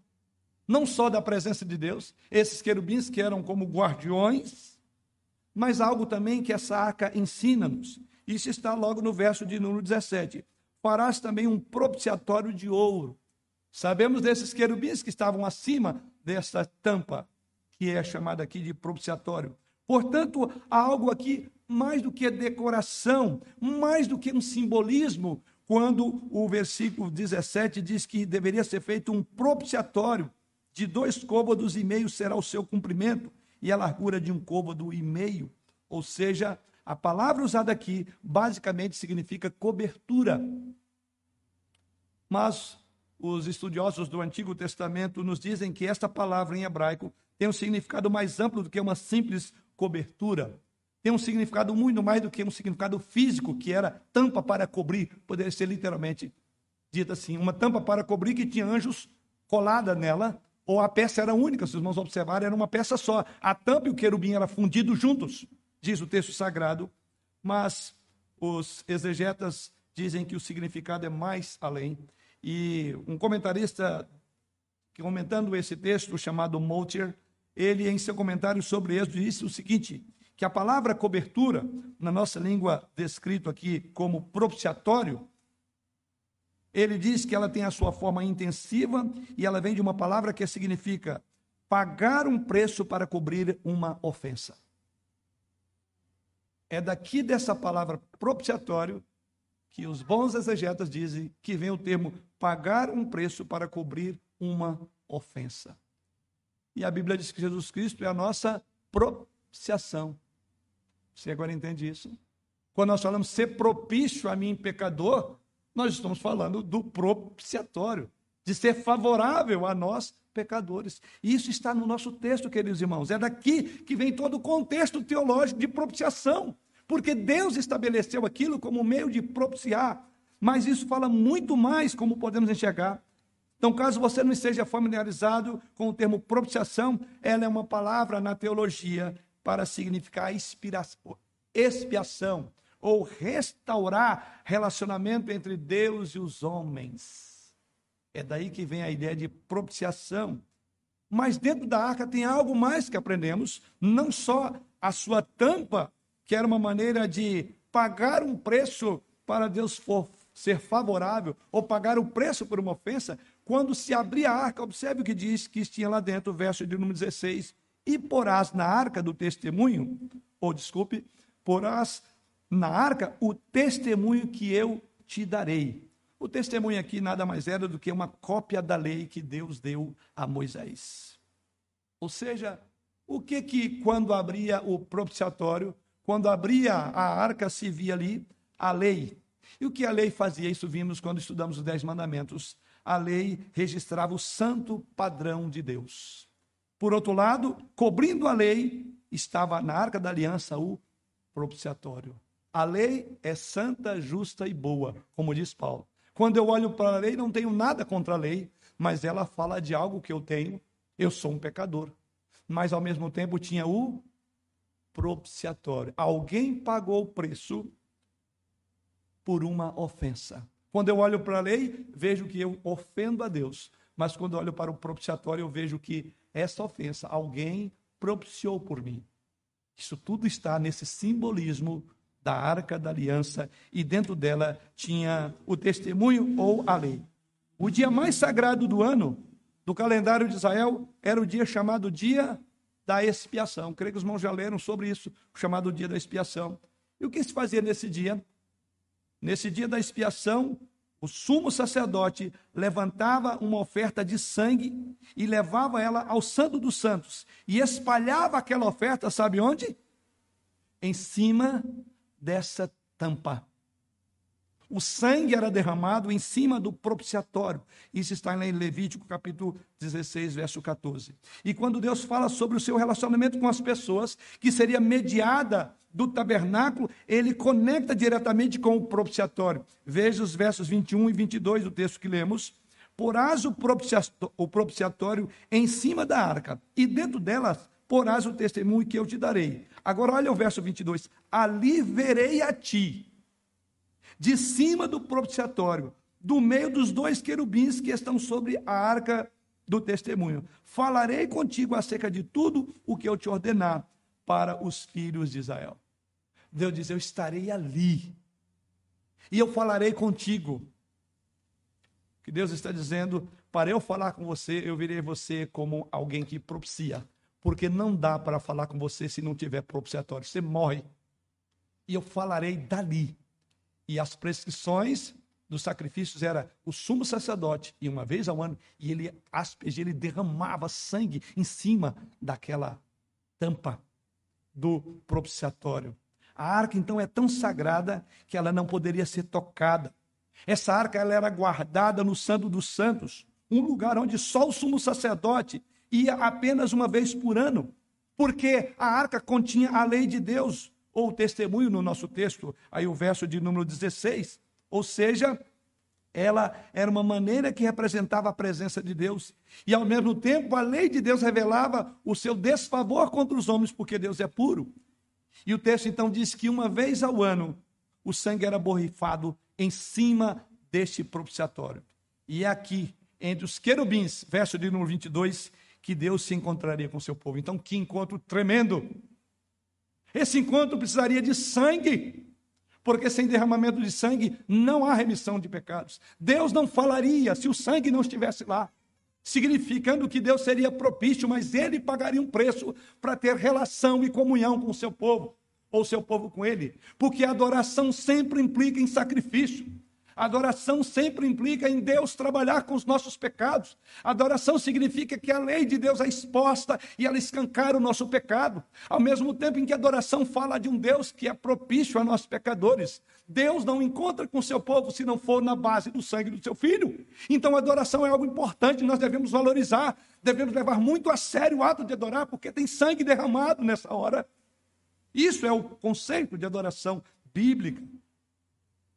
não só da presença de Deus, esses querubins que eram como guardiões, mas algo também que essa arca ensina-nos. Isso está logo no verso de número 17. Farás também um propiciatório de ouro. Sabemos desses querubins que estavam acima dessa tampa, que é chamada aqui de propiciatório. Portanto, há algo aqui mais do que decoração, mais do que um simbolismo, quando o versículo 17 diz que deveria ser feito um propiciatório de dois côvados e meio será o seu comprimento e a largura de um côvado e meio. Ou seja, a palavra usada aqui basicamente significa cobertura. Mas os estudiosos do Antigo Testamento nos dizem que esta palavra em hebraico tem um significado mais amplo do que uma simples cobertura. Tem um significado muito mais do que um significado físico, que era tampa para cobrir, poderia ser literalmente dito assim, uma tampa para cobrir que tinha anjos colada nela ou a peça era única, se os irmãos observarem, era uma peça só. A tampa e o querubim eram fundidos juntos, diz o texto sagrado, mas os exegetas dizem que o significado é mais além. E um comentarista, comentando esse texto, chamado Moutier, ele, em seu comentário sobre Êxodo, disse o seguinte: que a palavra cobertura, na nossa língua descrito aqui como propiciatório, ele diz que ela tem a sua forma intensiva e ela vem de uma palavra que significa pagar um preço para cobrir uma ofensa. É daqui dessa palavra propiciatório que os bons exegetas dizem que vem o termo pagar um preço para cobrir uma ofensa. E a Bíblia diz que Jesus Cristo é a nossa propiciação. Você agora entende isso? Quando nós falamos ser propício a mim, pecador, nós estamos falando do propiciatório, de ser favorável a nós, pecadores. E isso está no nosso texto, queridos irmãos. É daqui que vem todo o contexto teológico de propiciação, porque Deus estabeleceu aquilo como meio de propiciar. Mas isso fala muito mais, como podemos enxergar. Então, caso você não esteja familiarizado com o termo propiciação, ela é uma palavra na teologia para significar expiação ou restaurar relacionamento entre Deus e os homens. É daí que vem a ideia de propiciação. Mas dentro da arca tem algo mais que aprendemos, não só a sua tampa, que era uma maneira de pagar um preço para Deus for, ser favorável, ou pagar o preço por uma ofensa, quando se abria a arca, observe o que diz que tinha lá dentro, o verso de número 16, e porás na arca do testemunho, ou desculpe, porás na arca o testemunho que eu te darei. O testemunho aqui nada mais era do que uma cópia da lei que Deus deu a Moisés. Ou seja, o que que quando abria o propiciatório, quando abria a arca se via ali a lei. E o que a lei fazia? Isso vimos quando estudamos os Dez Mandamentos. A lei registrava o santo padrão de Deus. Por outro lado, cobrindo a lei, estava na arca da aliança o propiciatório. A lei é santa, justa e boa, como diz Paulo. Quando eu olho para a lei, não tenho nada contra a lei, mas ela fala de algo que eu tenho. Eu sou um pecador. Mas ao mesmo tempo tinha o propiciatório. Alguém pagou o preço por uma ofensa. Quando eu olho para a lei, vejo que eu ofendo a Deus. Mas quando eu olho para o propiciatório, eu vejo que essa ofensa alguém propiciou por mim. Isso tudo está nesse simbolismo da arca da aliança e dentro dela tinha o testemunho ou a lei. O dia mais sagrado do ano, do calendário de Israel, era o dia chamado Dia da Expiação. Creio que os irmãos já leram sobre isso, o chamado Dia da Expiação. E o que se fazia nesse dia? Nesse dia da expiação, o sumo sacerdote levantava uma oferta de sangue e levava ela ao Santo dos Santos e espalhava aquela oferta, sabe onde? Em cima dessa tampa. O sangue era derramado em cima do propiciatório. Isso está em Levítico capítulo 16, verso 14. E quando Deus fala sobre o seu relacionamento com as pessoas, que seria mediada do tabernáculo, ele conecta diretamente com o propiciatório. Veja os versos 21 e 22 do texto que lemos. Porás o propiciatório em cima da arca, e dentro delas porás o testemunho que eu te darei. Agora olha o verso 22. Ali verei a ti, de cima do propiciatório, do meio dos dois querubins que estão sobre a arca do testemunho. Falarei contigo acerca de tudo o que eu te ordenar para os filhos de Israel. Deus diz: Eu estarei ali, e eu falarei contigo. Que Deus está dizendo: para eu falar com você, eu virei você como alguém que propicia porque não dá para falar com você se não tiver propiciatório. Você morre. E eu falarei dali. E as prescrições dos sacrifícios era o sumo sacerdote, e uma vez ao ano, e ele aspegia, ele derramava sangue em cima daquela tampa do propiciatório. A arca então é tão sagrada que ela não poderia ser tocada. Essa arca ela era guardada no Santo dos Santos, um lugar onde só o sumo sacerdote ia apenas uma vez por ano, porque a arca continha a lei de Deus, ou o testemunho no nosso texto, aí o verso de número 16. Ou seja, ela era uma maneira que representava a presença de Deus, e ao mesmo tempo a lei de Deus revelava o seu desfavor contra os homens, porque Deus é puro. E o texto então diz que uma vez ao ano o sangue era borrifado em cima deste propiciatório. E é aqui, entre os querubins, verso de número 22, que Deus se encontraria com seu povo. Então, que encontro tremendo! Esse encontro precisaria de sangue, porque sem derramamento de sangue não há remissão de pecados. Deus não falaria se o sangue não estivesse lá, significando que Deus seria propício, mas ele pagaria um preço para ter relação e comunhão com o seu povo. ou seu povo com ele, porque a adoração sempre implica em sacrifício. Adoração sempre implica em Deus trabalhar com os nossos pecados. Adoração significa que a lei de Deus é exposta e ela escancara o nosso pecado. Ao mesmo tempo em que adoração fala de um Deus que é propício a nós pecadores. Deus não encontra com seu povo se não for na base do sangue do seu filho. Então adoração é algo importante, nós devemos valorizar, devemos levar muito a sério o ato de adorar, porque tem sangue derramado nessa hora. Isso é o conceito de adoração bíblica.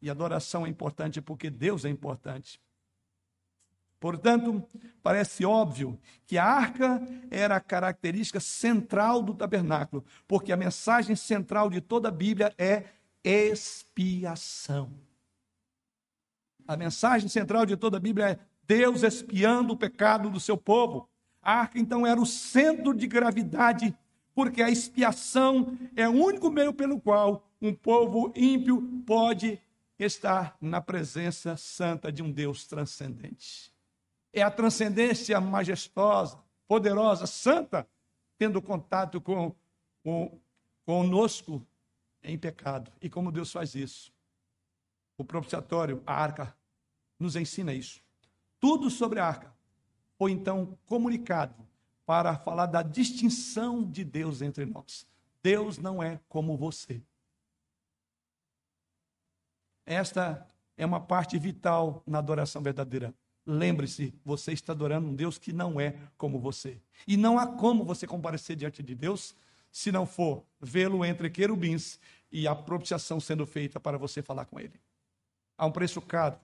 E adoração é importante porque Deus é importante. Portanto, parece óbvio que a arca era a característica central do tabernáculo, porque a mensagem central de toda a Bíblia é expiação. A mensagem central de toda a Bíblia é Deus expiando o pecado do seu povo. A arca, então, era o centro de gravidade, porque a expiação é o único meio pelo qual um povo ímpio pode estar na presença santa de um Deus transcendente. É a transcendência majestosa, poderosa, santa, tendo contato com, com conosco em pecado. E como Deus faz isso? O propiciatório, a arca, nos ensina isso. Tudo sobre a arca foi então comunicado para falar da distinção de Deus entre nós. Deus não é como você. Esta é uma parte vital na adoração verdadeira. Lembre-se, você está adorando um Deus que não é como você. E não há como você comparecer diante de Deus se não for vê-lo entre querubins e a propiciação sendo feita para você falar com ele. Há um preço caro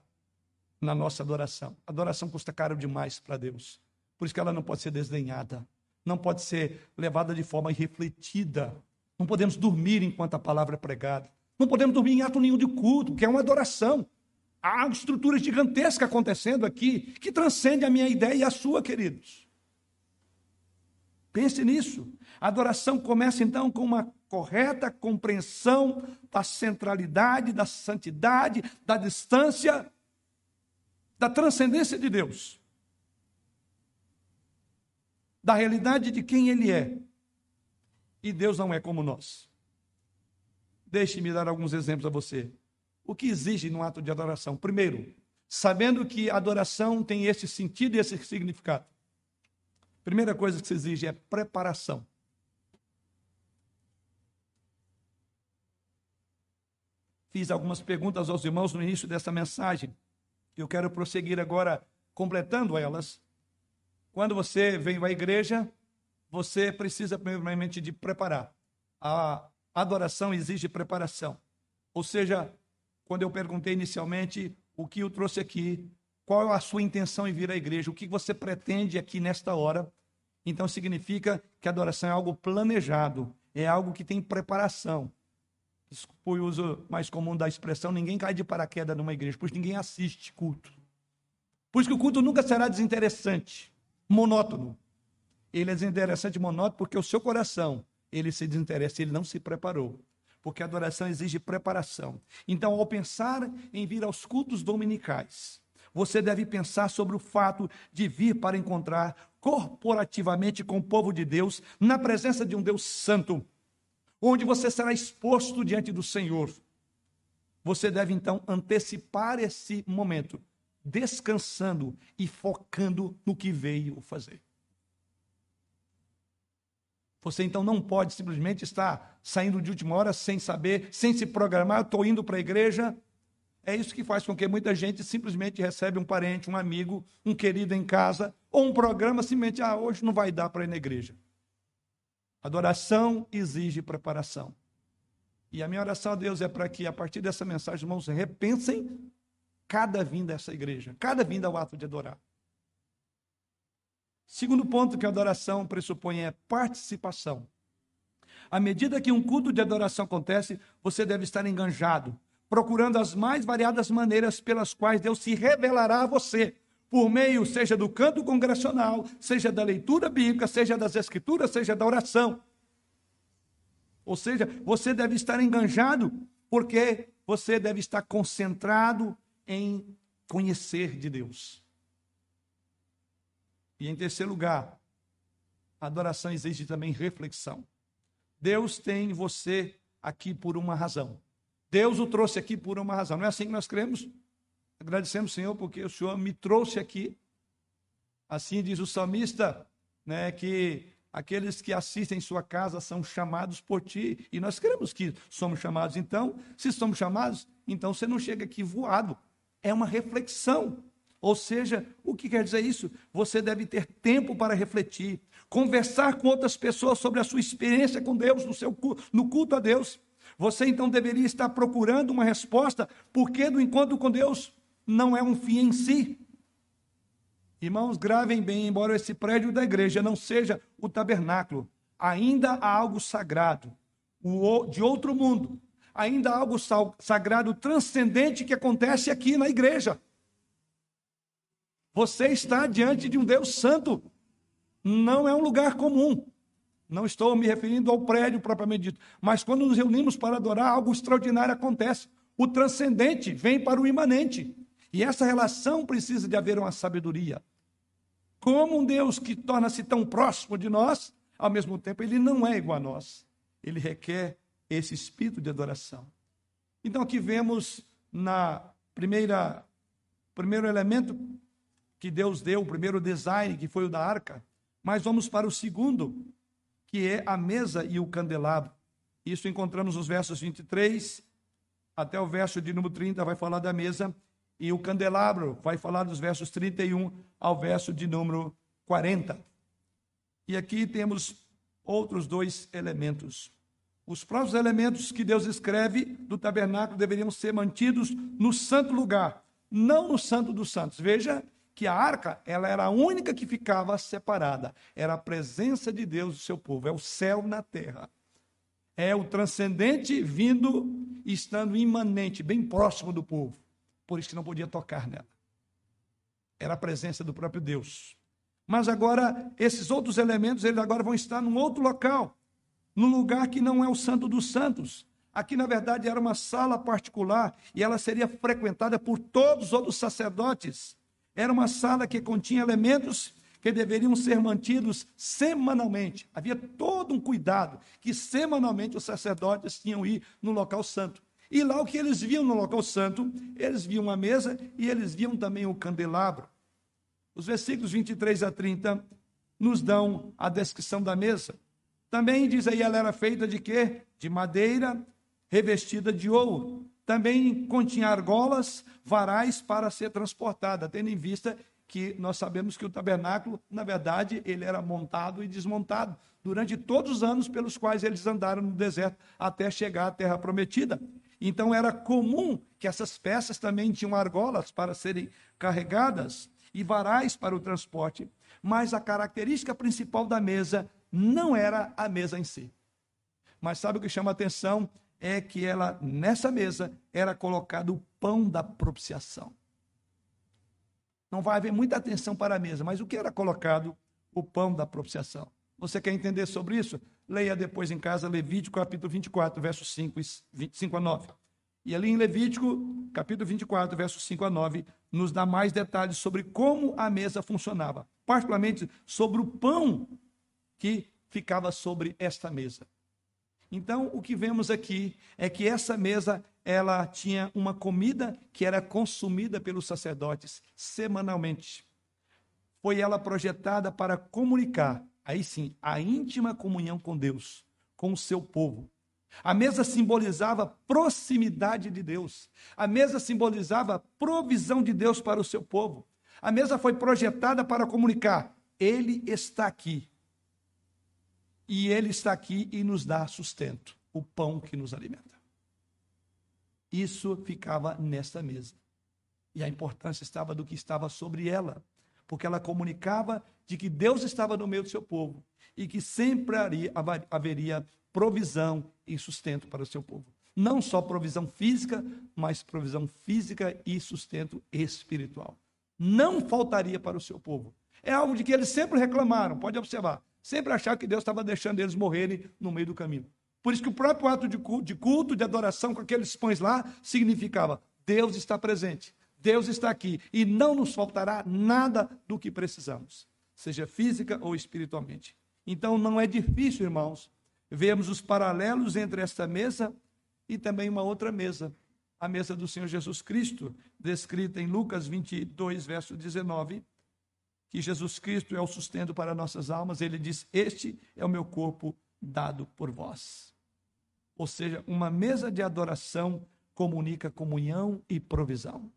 na nossa adoração. A adoração custa caro demais para Deus. Por isso que ela não pode ser desdenhada, não pode ser levada de forma irrefletida. Não podemos dormir enquanto a palavra é pregada. Não podemos dormir em ato nenhum de culto, que é uma adoração. Há estrutura gigantesca acontecendo aqui que transcende a minha ideia e a sua, queridos. Pense nisso. A adoração começa então com uma correta compreensão da centralidade, da santidade, da distância, da transcendência de Deus, da realidade de quem Ele é. E Deus não é como nós. Deixe-me dar alguns exemplos a você. O que exige no ato de adoração? Primeiro, sabendo que adoração tem esse sentido e esse significado. Primeira coisa que se exige é preparação. Fiz algumas perguntas aos irmãos no início dessa mensagem. Eu quero prosseguir agora completando elas. Quando você vem à igreja, você precisa primeiramente de preparar. A adoração exige preparação. Ou seja, quando eu perguntei inicialmente o que eu trouxe aqui, qual é a sua intenção em vir à igreja, o que você pretende aqui nesta hora, então significa que a adoração é algo planejado, é algo que tem preparação. Desculpa o uso mais comum da expressão, ninguém cai de paraquedas numa igreja, pois ninguém assiste culto. Por isso que o culto nunca será desinteressante, monótono. Ele é desinteressante e monótono porque o seu coração ele se desinteressa, ele não se preparou. Porque a adoração exige preparação. Então, ao pensar em vir aos cultos dominicais, você deve pensar sobre o fato de vir para encontrar corporativamente com o povo de Deus, na presença de um Deus santo, onde você será exposto diante do Senhor. Você deve então antecipar esse momento, descansando e focando no que veio fazer. Você então não pode simplesmente estar saindo de última hora sem saber, sem se programar, estou indo para a igreja. É isso que faz com que muita gente simplesmente recebe um parente, um amigo, um querido em casa, ou um programa, simplesmente, ah, hoje não vai dar para ir na igreja. Adoração exige preparação. E a minha oração a Deus é para que, a partir dessa mensagem, irmãos, repensem cada vinda a essa igreja, cada vinda ao ato de adorar. Segundo ponto que a adoração pressupõe é participação. À medida que um culto de adoração acontece, você deve estar enganjado, procurando as mais variadas maneiras pelas quais Deus se revelará a você, por meio seja do canto congregacional, seja da leitura bíblica, seja das escrituras, seja da oração. Ou seja, você deve estar enganjado, porque você deve estar concentrado em conhecer de Deus. E em terceiro lugar, a adoração exige também reflexão. Deus tem você aqui por uma razão. Deus o trouxe aqui por uma razão. Não é assim que nós cremos? Agradecemos, Senhor, porque o Senhor me trouxe aqui. Assim diz o salmista, né, que aqueles que assistem em sua casa são chamados por ti. E nós cremos que somos chamados. Então, se somos chamados, então você não chega aqui voado. É uma reflexão. Ou seja, o que quer dizer isso? Você deve ter tempo para refletir, conversar com outras pessoas sobre a sua experiência com Deus, no, seu, no culto a Deus. Você então deveria estar procurando uma resposta, porque do encontro com Deus não é um fim em si. Irmãos, gravem bem, embora esse prédio da igreja não seja o tabernáculo, ainda há algo sagrado, de outro mundo, ainda há algo sagrado transcendente que acontece aqui na igreja. Você está diante de um Deus santo. Não é um lugar comum. Não estou me referindo ao prédio propriamente dito, mas quando nos reunimos para adorar, algo extraordinário acontece. O transcendente vem para o imanente. E essa relação precisa de haver uma sabedoria. Como um Deus que torna-se tão próximo de nós, ao mesmo tempo ele não é igual a nós. Ele requer esse espírito de adoração. Então aqui vemos na primeira primeiro elemento que Deus deu, o primeiro design, que foi o da arca. Mas vamos para o segundo, que é a mesa e o candelabro. Isso encontramos nos versos 23 até o verso de número 30, vai falar da mesa, e o candelabro vai falar dos versos 31 ao verso de número 40. E aqui temos outros dois elementos. Os próprios elementos que Deus escreve do tabernáculo deveriam ser mantidos no santo lugar, não no santo dos santos. Veja que a arca, ela era a única que ficava separada. Era a presença de Deus do seu povo, é o céu na terra. É o transcendente vindo, estando imanente, bem próximo do povo. Por isso que não podia tocar nela. Era a presença do próprio Deus. Mas agora, esses outros elementos, eles agora vão estar num outro local, num lugar que não é o Santo dos Santos. Aqui, na verdade, era uma sala particular e ela seria frequentada por todos os outros sacerdotes era uma sala que continha elementos que deveriam ser mantidos semanalmente. Havia todo um cuidado que semanalmente os sacerdotes tinham ir no local santo. E lá o que eles viam no local santo, eles viam a mesa e eles viam também o candelabro. Os versículos 23 a 30 nos dão a descrição da mesa. Também diz aí, ela era feita de quê? De madeira revestida de ouro. Também continha argolas, varais para ser transportada, tendo em vista que nós sabemos que o tabernáculo, na verdade, ele era montado e desmontado durante todos os anos pelos quais eles andaram no deserto até chegar à terra prometida. Então era comum que essas peças também tinham argolas para serem carregadas e varais para o transporte, mas a característica principal da mesa não era a mesa em si. Mas sabe o que chama atenção? É que ela, nessa mesa, era colocado o pão da propiciação. Não vai haver muita atenção para a mesa, mas o que era colocado? O pão da propiciação. Você quer entender sobre isso? Leia depois em casa Levítico capítulo 24, versos 5, 5 a 9. E ali em Levítico, capítulo 24, versos 5 a 9, nos dá mais detalhes sobre como a mesa funcionava, particularmente sobre o pão que ficava sobre esta mesa. Então, o que vemos aqui é que essa mesa, ela tinha uma comida que era consumida pelos sacerdotes semanalmente. Foi ela projetada para comunicar, aí sim, a íntima comunhão com Deus, com o seu povo. A mesa simbolizava proximidade de Deus. A mesa simbolizava provisão de Deus para o seu povo. A mesa foi projetada para comunicar: Ele está aqui e Ele está aqui e nos dá sustento, o pão que nos alimenta. Isso ficava nesta mesa. E a importância estava do que estava sobre ela, porque ela comunicava de que Deus estava no meio do seu povo e que sempre haveria provisão e sustento para o seu povo. Não só provisão física, mas provisão física e sustento espiritual. Não faltaria para o seu povo. É algo de que eles sempre reclamaram, pode observar. Sempre acharam que Deus estava deixando eles morrerem no meio do caminho. Por isso que o próprio ato de culto, de, culto, de adoração com aqueles pães lá, significava: Deus está presente, Deus está aqui, e não nos faltará nada do que precisamos, seja física ou espiritualmente. Então não é difícil, irmãos, vemos os paralelos entre esta mesa e também uma outra mesa, a mesa do Senhor Jesus Cristo, descrita em Lucas 22, verso 19, que Jesus Cristo é o sustento para nossas almas. Ele diz: Este é o meu corpo dado por vós. Ou seja, uma mesa de adoração comunica comunhão e provisão.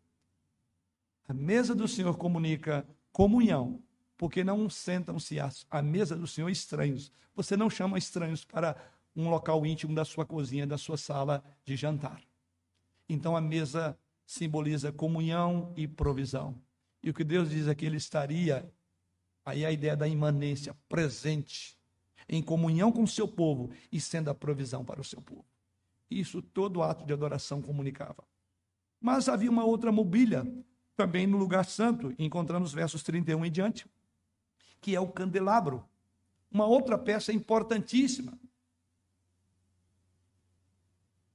A mesa do Senhor comunica comunhão, porque não sentam-se à mesa do Senhor estranhos. Você não chama estranhos para um local íntimo da sua cozinha, da sua sala de jantar. Então a mesa simboliza comunhão e provisão. E o que Deus diz é que ele estaria, aí a ideia da imanência, presente, em comunhão com o seu povo e sendo a provisão para o seu povo. Isso todo ato de adoração comunicava. Mas havia uma outra mobília também no lugar santo, encontramos versos 31 em diante, que é o candelabro. Uma outra peça importantíssima,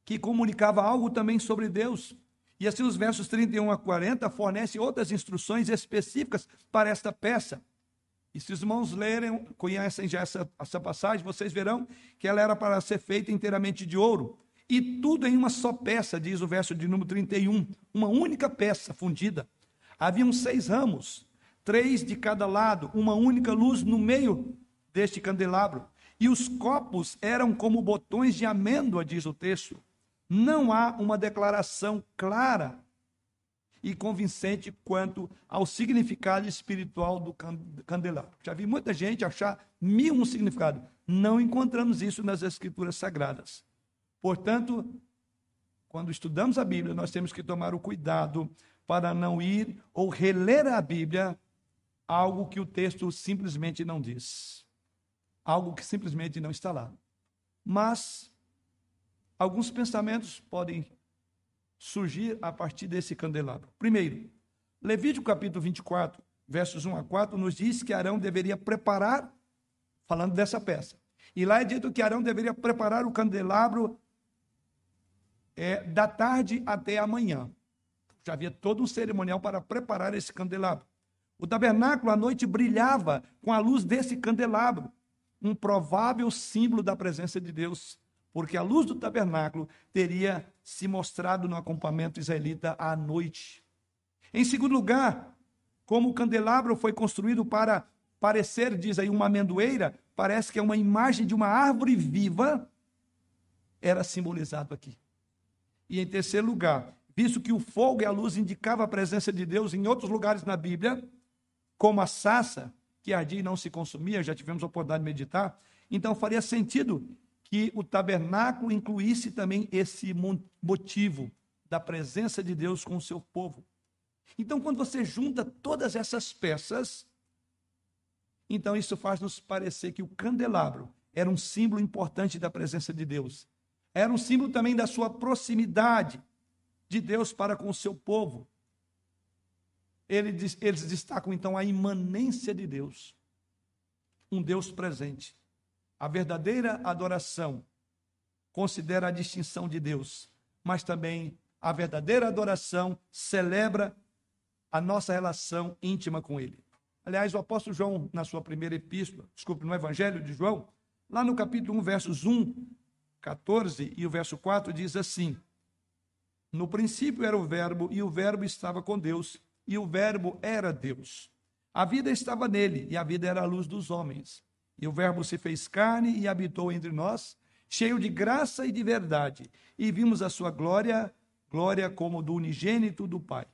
que comunicava algo também sobre Deus. E assim, os versos 31 a 40 fornecem outras instruções específicas para esta peça. E se os irmãos lerem, conhecem já essa, essa passagem, vocês verão que ela era para ser feita inteiramente de ouro. E tudo em uma só peça, diz o verso de número 31, uma única peça fundida. Haviam seis ramos, três de cada lado, uma única luz no meio deste candelabro. E os copos eram como botões de amêndoa, diz o texto. Não há uma declaração clara e convincente quanto ao significado espiritual do candelabro. Já vi muita gente achar mil um significado. Não encontramos isso nas escrituras sagradas. Portanto, quando estudamos a Bíblia, nós temos que tomar o cuidado para não ir ou reler a Bíblia algo que o texto simplesmente não diz. Algo que simplesmente não está lá. Mas alguns pensamentos podem surgir a partir desse candelabro. Primeiro, Levítico capítulo 24, versos 1 a 4, nos diz que Arão deveria preparar, falando dessa peça. E lá é dito que Arão deveria preparar o candelabro é, da tarde até amanhã. Já havia todo um cerimonial para preparar esse candelabro. O tabernáculo à noite brilhava com a luz desse candelabro, um provável símbolo da presença de Deus, porque a luz do tabernáculo teria se mostrado no acampamento israelita à noite. Em segundo lugar, como o candelabro foi construído para parecer, diz aí, uma amendoeira, parece que é uma imagem de uma árvore viva, era simbolizado aqui. E em terceiro lugar, visto que o fogo e a luz indicavam a presença de Deus em outros lugares na Bíblia, como a sassa, que ardia e não se consumia, já tivemos a oportunidade de meditar, então faria sentido que o tabernáculo incluísse também esse motivo da presença de Deus com o seu povo. Então, quando você junta todas essas peças, então isso faz nos parecer que o candelabro era um símbolo importante da presença de Deus. Era um símbolo também da sua proximidade de Deus para com o seu povo. Eles, eles destacam então a imanência de Deus, um Deus presente. A verdadeira adoração considera a distinção de Deus, mas também a verdadeira adoração celebra a nossa relação íntima com Ele. Aliás, o apóstolo João, na sua primeira epístola, desculpe, no Evangelho de João, lá no capítulo 1, versos 1 14 e o verso 4 diz assim: No princípio era o Verbo, e o Verbo estava com Deus, e o Verbo era Deus. A vida estava nele, e a vida era a luz dos homens. E o Verbo se fez carne e habitou entre nós, cheio de graça e de verdade, e vimos a sua glória, glória como do unigênito do Pai.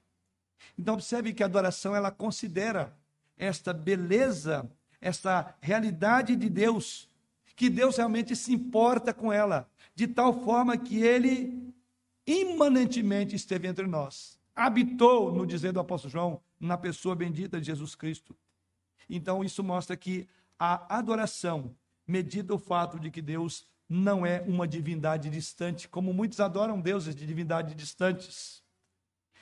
Então observe que a adoração ela considera esta beleza, esta realidade de Deus que Deus realmente se importa com ela, de tal forma que ele imanentemente esteve entre nós. Habitou, no dizer do apóstolo João, na pessoa bendita de Jesus Cristo. Então, isso mostra que a adoração medida o fato de que Deus não é uma divindade distante, como muitos adoram deuses de divindade distantes.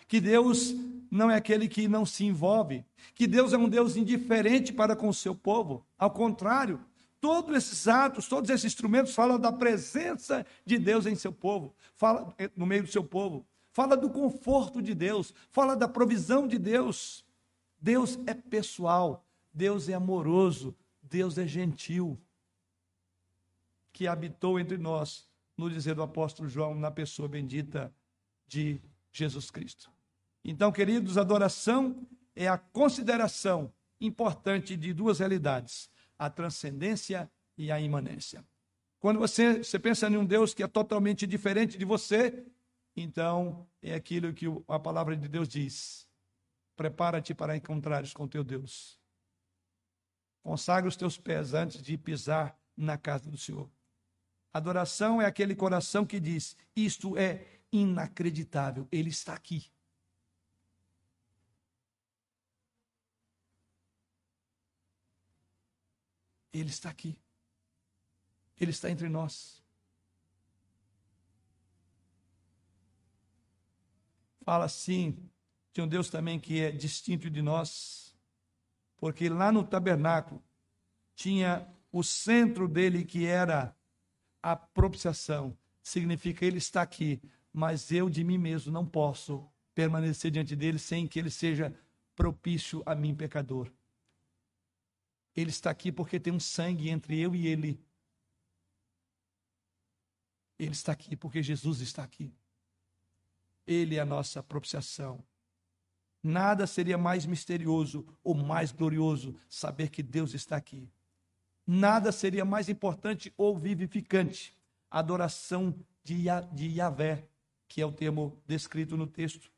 Que Deus não é aquele que não se envolve, que Deus é um Deus indiferente para com o seu povo. Ao contrário, Todos esses atos, todos esses instrumentos falam da presença de Deus em seu povo, fala eh, no meio do seu povo, fala do conforto de Deus, fala da provisão de Deus. Deus é pessoal, Deus é amoroso, Deus é gentil. que habitou entre nós, no dizer do apóstolo João, na pessoa bendita de Jesus Cristo. Então, queridos, adoração é a consideração importante de duas realidades: a transcendência e a imanência. Quando você, você pensa em um Deus que é totalmente diferente de você, então é aquilo que a palavra de Deus diz: prepara-te para encontrares com teu Deus. Consagra os teus pés antes de pisar na casa do Senhor. Adoração é aquele coração que diz: Isto é inacreditável, Ele está aqui. Ele está aqui. Ele está entre nós. Fala assim de um Deus também que é distinto de nós, porque lá no tabernáculo tinha o centro dele que era a propiciação. Significa ele está aqui, mas eu de mim mesmo não posso permanecer diante dele sem que ele seja propício a mim, pecador. Ele está aqui porque tem um sangue entre eu e ele. Ele está aqui porque Jesus está aqui. Ele é a nossa propiciação. Nada seria mais misterioso ou mais glorioso saber que Deus está aqui. Nada seria mais importante ou vivificante. A adoração de, de Yahvé, que é o termo descrito no texto.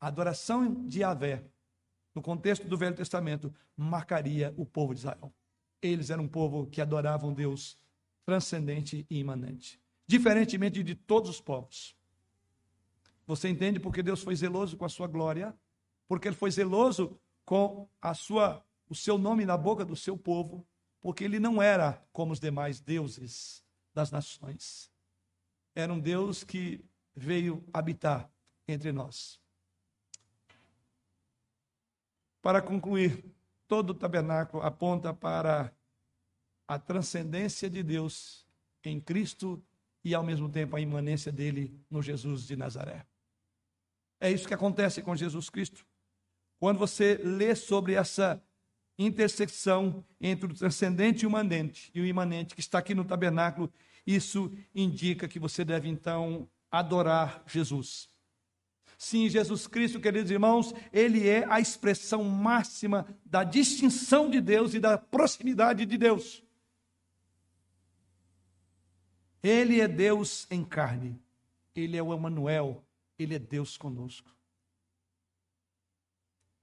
A adoração de Yahvé no contexto do Velho Testamento, marcaria o povo de Israel. Eles eram um povo que adoravam Deus transcendente e imanente, diferentemente de todos os povos. Você entende porque Deus foi zeloso com a sua glória? Porque ele foi zeloso com a sua o seu nome na boca do seu povo, porque ele não era como os demais deuses das nações. Era um Deus que veio habitar entre nós. Para concluir, todo o tabernáculo aponta para a transcendência de Deus em Cristo e, ao mesmo tempo, a imanência dele no Jesus de Nazaré. É isso que acontece com Jesus Cristo. Quando você lê sobre essa intersecção entre o transcendente e o imanente, e o imanente que está aqui no tabernáculo, isso indica que você deve então adorar Jesus. Sim, Jesus Cristo, queridos irmãos, ele é a expressão máxima da distinção de Deus e da proximidade de Deus. Ele é Deus em carne. Ele é o Emanuel, ele é Deus conosco.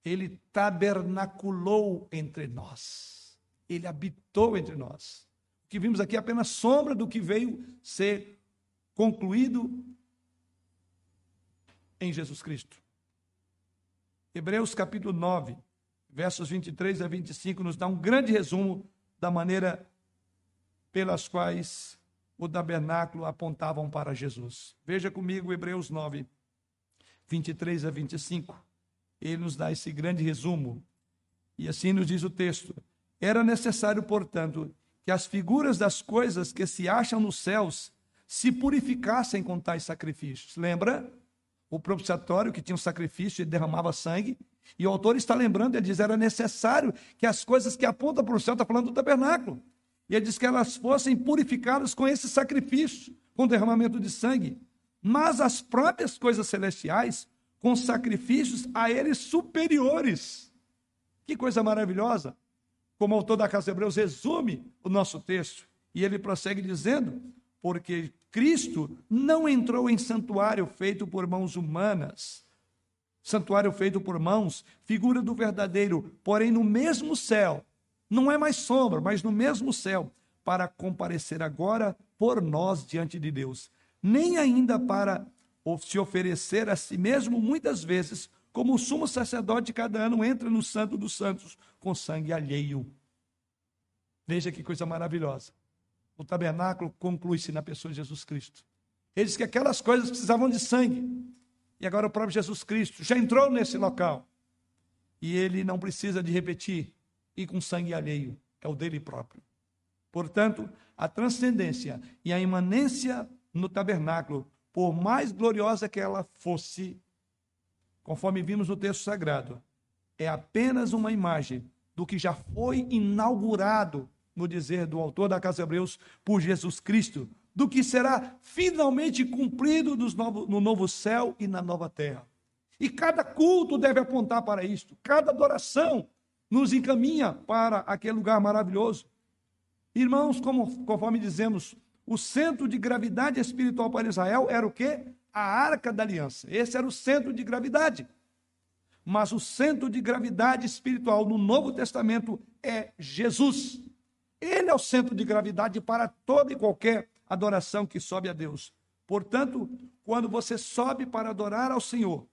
Ele tabernaculou entre nós. Ele habitou entre nós. O que vimos aqui é apenas sombra do que veio ser concluído em Jesus Cristo. Hebreus capítulo 9, versos 23 a 25, nos dá um grande resumo da maneira pelas quais o tabernáculo apontavam para Jesus. Veja comigo Hebreus 9, 23 a 25. Ele nos dá esse grande resumo. E assim nos diz o texto: Era necessário, portanto, que as figuras das coisas que se acham nos céus se purificassem com tais sacrifícios. Lembra? o propiciatório que tinha um sacrifício e derramava sangue. E o autor está lembrando, ele diz, era necessário que as coisas que apontam para o céu, está falando do tabernáculo. E ele diz que elas fossem purificadas com esse sacrifício, com derramamento de sangue. Mas as próprias coisas celestiais, com sacrifícios a eles superiores. Que coisa maravilhosa! Como o autor da Casa de Hebreus resume o nosso texto. E ele prossegue dizendo: porque Cristo não entrou em santuário feito por mãos humanas, santuário feito por mãos, figura do verdadeiro, porém no mesmo céu, não é mais sombra, mas no mesmo céu, para comparecer agora por nós diante de Deus, nem ainda para se oferecer a si mesmo muitas vezes, como o sumo sacerdote cada ano entra no santo dos santos com sangue alheio. Veja que coisa maravilhosa o tabernáculo conclui-se na pessoa de Jesus Cristo. Ele diz que aquelas coisas precisavam de sangue. E agora o próprio Jesus Cristo já entrou nesse local. E ele não precisa de repetir, e com sangue alheio, é o dele próprio. Portanto, a transcendência e a imanência no tabernáculo, por mais gloriosa que ela fosse, conforme vimos no texto sagrado, é apenas uma imagem do que já foi inaugurado no dizer do autor da Casa Hebreus, por Jesus Cristo, do que será finalmente cumprido no novo céu e na nova terra. E cada culto deve apontar para isto, cada adoração nos encaminha para aquele lugar maravilhoso. Irmãos, como, conforme dizemos, o centro de gravidade espiritual para Israel era o quê? A arca da aliança. Esse era o centro de gravidade. Mas o centro de gravidade espiritual no Novo Testamento é Jesus. Ele é o centro de gravidade para toda e qualquer adoração que sobe a Deus. Portanto, quando você sobe para adorar ao Senhor,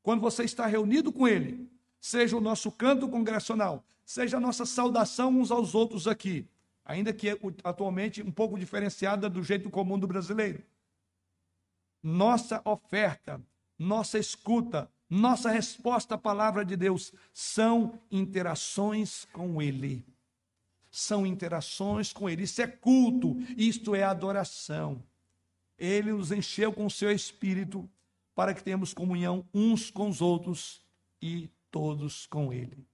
quando você está reunido com Ele, seja o nosso canto congregacional, seja a nossa saudação uns aos outros aqui, ainda que atualmente um pouco diferenciada do jeito comum do brasileiro. Nossa oferta, nossa escuta, nossa resposta à palavra de Deus são interações com Ele. São interações com Ele. Isso é culto, isto é adoração. Ele nos encheu com o seu espírito para que tenhamos comunhão uns com os outros e todos com Ele.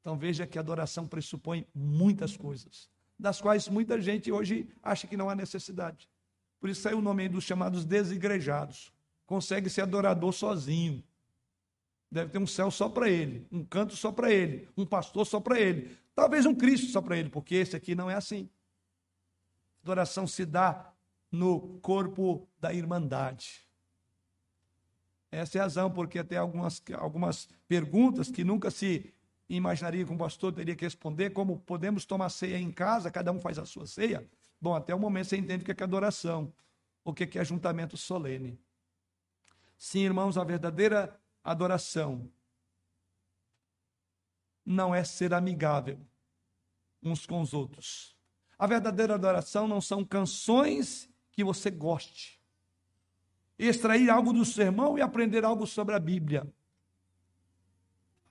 Então veja que a adoração pressupõe muitas coisas das quais muita gente hoje acha que não há necessidade. Por isso saiu o nome dos chamados desigrejados. Consegue ser adorador sozinho. Deve ter um céu só para ele, um canto só para ele, um pastor só para ele, talvez um Cristo só para ele, porque esse aqui não é assim. Adoração se dá no corpo da irmandade. Essa é a razão porque até algumas, algumas perguntas que nunca se imaginaria que um pastor teria que responder como podemos tomar ceia em casa, cada um faz a sua ceia. Bom, até o momento você entende o que é adoração, o que é ajuntamento solene. Sim, irmãos, a verdadeira adoração não é ser amigável uns com os outros. A verdadeira adoração não são canções que você goste. Extrair algo do sermão e aprender algo sobre a Bíblia.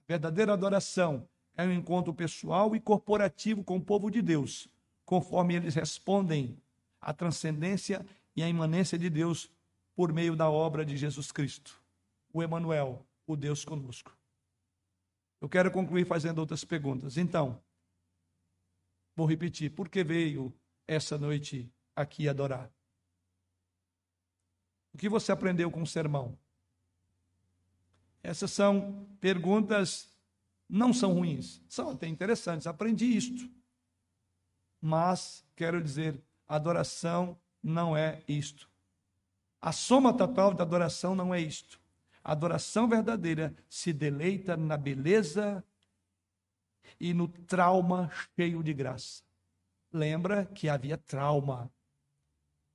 Verdadeira adoração é um encontro pessoal e corporativo com o povo de Deus, conforme eles respondem à transcendência e à imanência de Deus por meio da obra de Jesus Cristo, o Emanuel, o Deus conosco. Eu quero concluir fazendo outras perguntas. Então, vou repetir, por que veio essa noite aqui adorar? O que você aprendeu com o sermão? Essas são perguntas, não são ruins, são até interessantes. Aprendi isto. Mas, quero dizer, adoração não é isto. A soma total da adoração não é isto. A adoração verdadeira se deleita na beleza e no trauma cheio de graça. Lembra que havia trauma.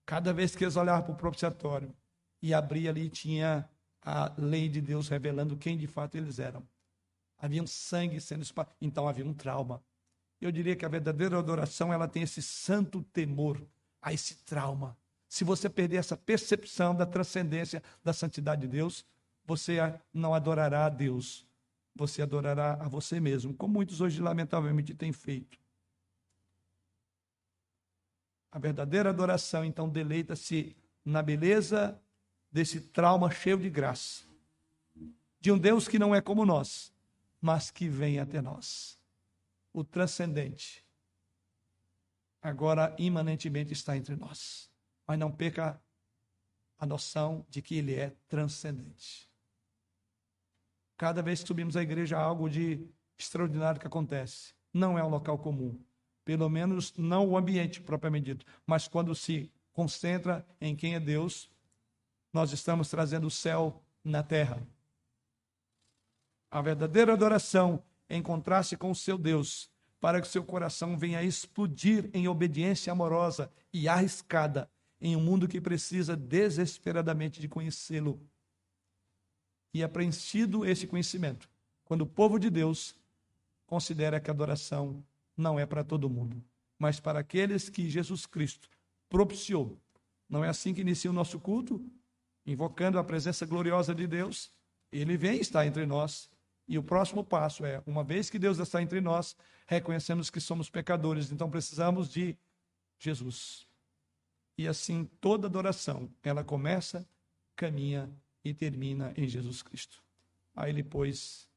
Cada vez que eles olhavam para o propiciatório e abria ali, tinha a lei de Deus revelando quem de fato eles eram. Havia um sangue sendo espalhado, então havia um trauma. Eu diria que a verdadeira adoração ela tem esse santo temor a esse trauma. Se você perder essa percepção da transcendência da santidade de Deus, você não adorará a Deus, você adorará a você mesmo, como muitos hoje lamentavelmente têm feito. A verdadeira adoração, então, deleita-se na beleza desse trauma cheio de graça. De um Deus que não é como nós, mas que vem até nós. O transcendente. Agora, imanentemente, está entre nós. Mas não perca a noção de que ele é transcendente. Cada vez que subimos à igreja, há algo de extraordinário que acontece. Não é um local comum. Pelo menos não o ambiente propriamente dito. Mas quando se concentra em quem é Deus, nós estamos trazendo o céu na terra. A verdadeira adoração é encontrar-se com o seu Deus, para que seu coração venha explodir em obediência amorosa e arriscada em um mundo que precisa desesperadamente de conhecê-lo. E é preenchido esse conhecimento quando o povo de Deus considera que a adoração não é para todo mundo, mas para aqueles que Jesus Cristo propiciou. Não é assim que inicia o nosso culto? Invocando a presença gloriosa de Deus, ele vem estar entre nós. E o próximo passo é, uma vez que Deus está entre nós, reconhecemos que somos pecadores, então precisamos de Jesus. E assim toda adoração, ela começa, caminha e termina em Jesus Cristo. A ele, pois,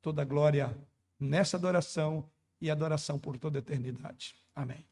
toda glória nessa adoração e adoração por toda a eternidade. Amém.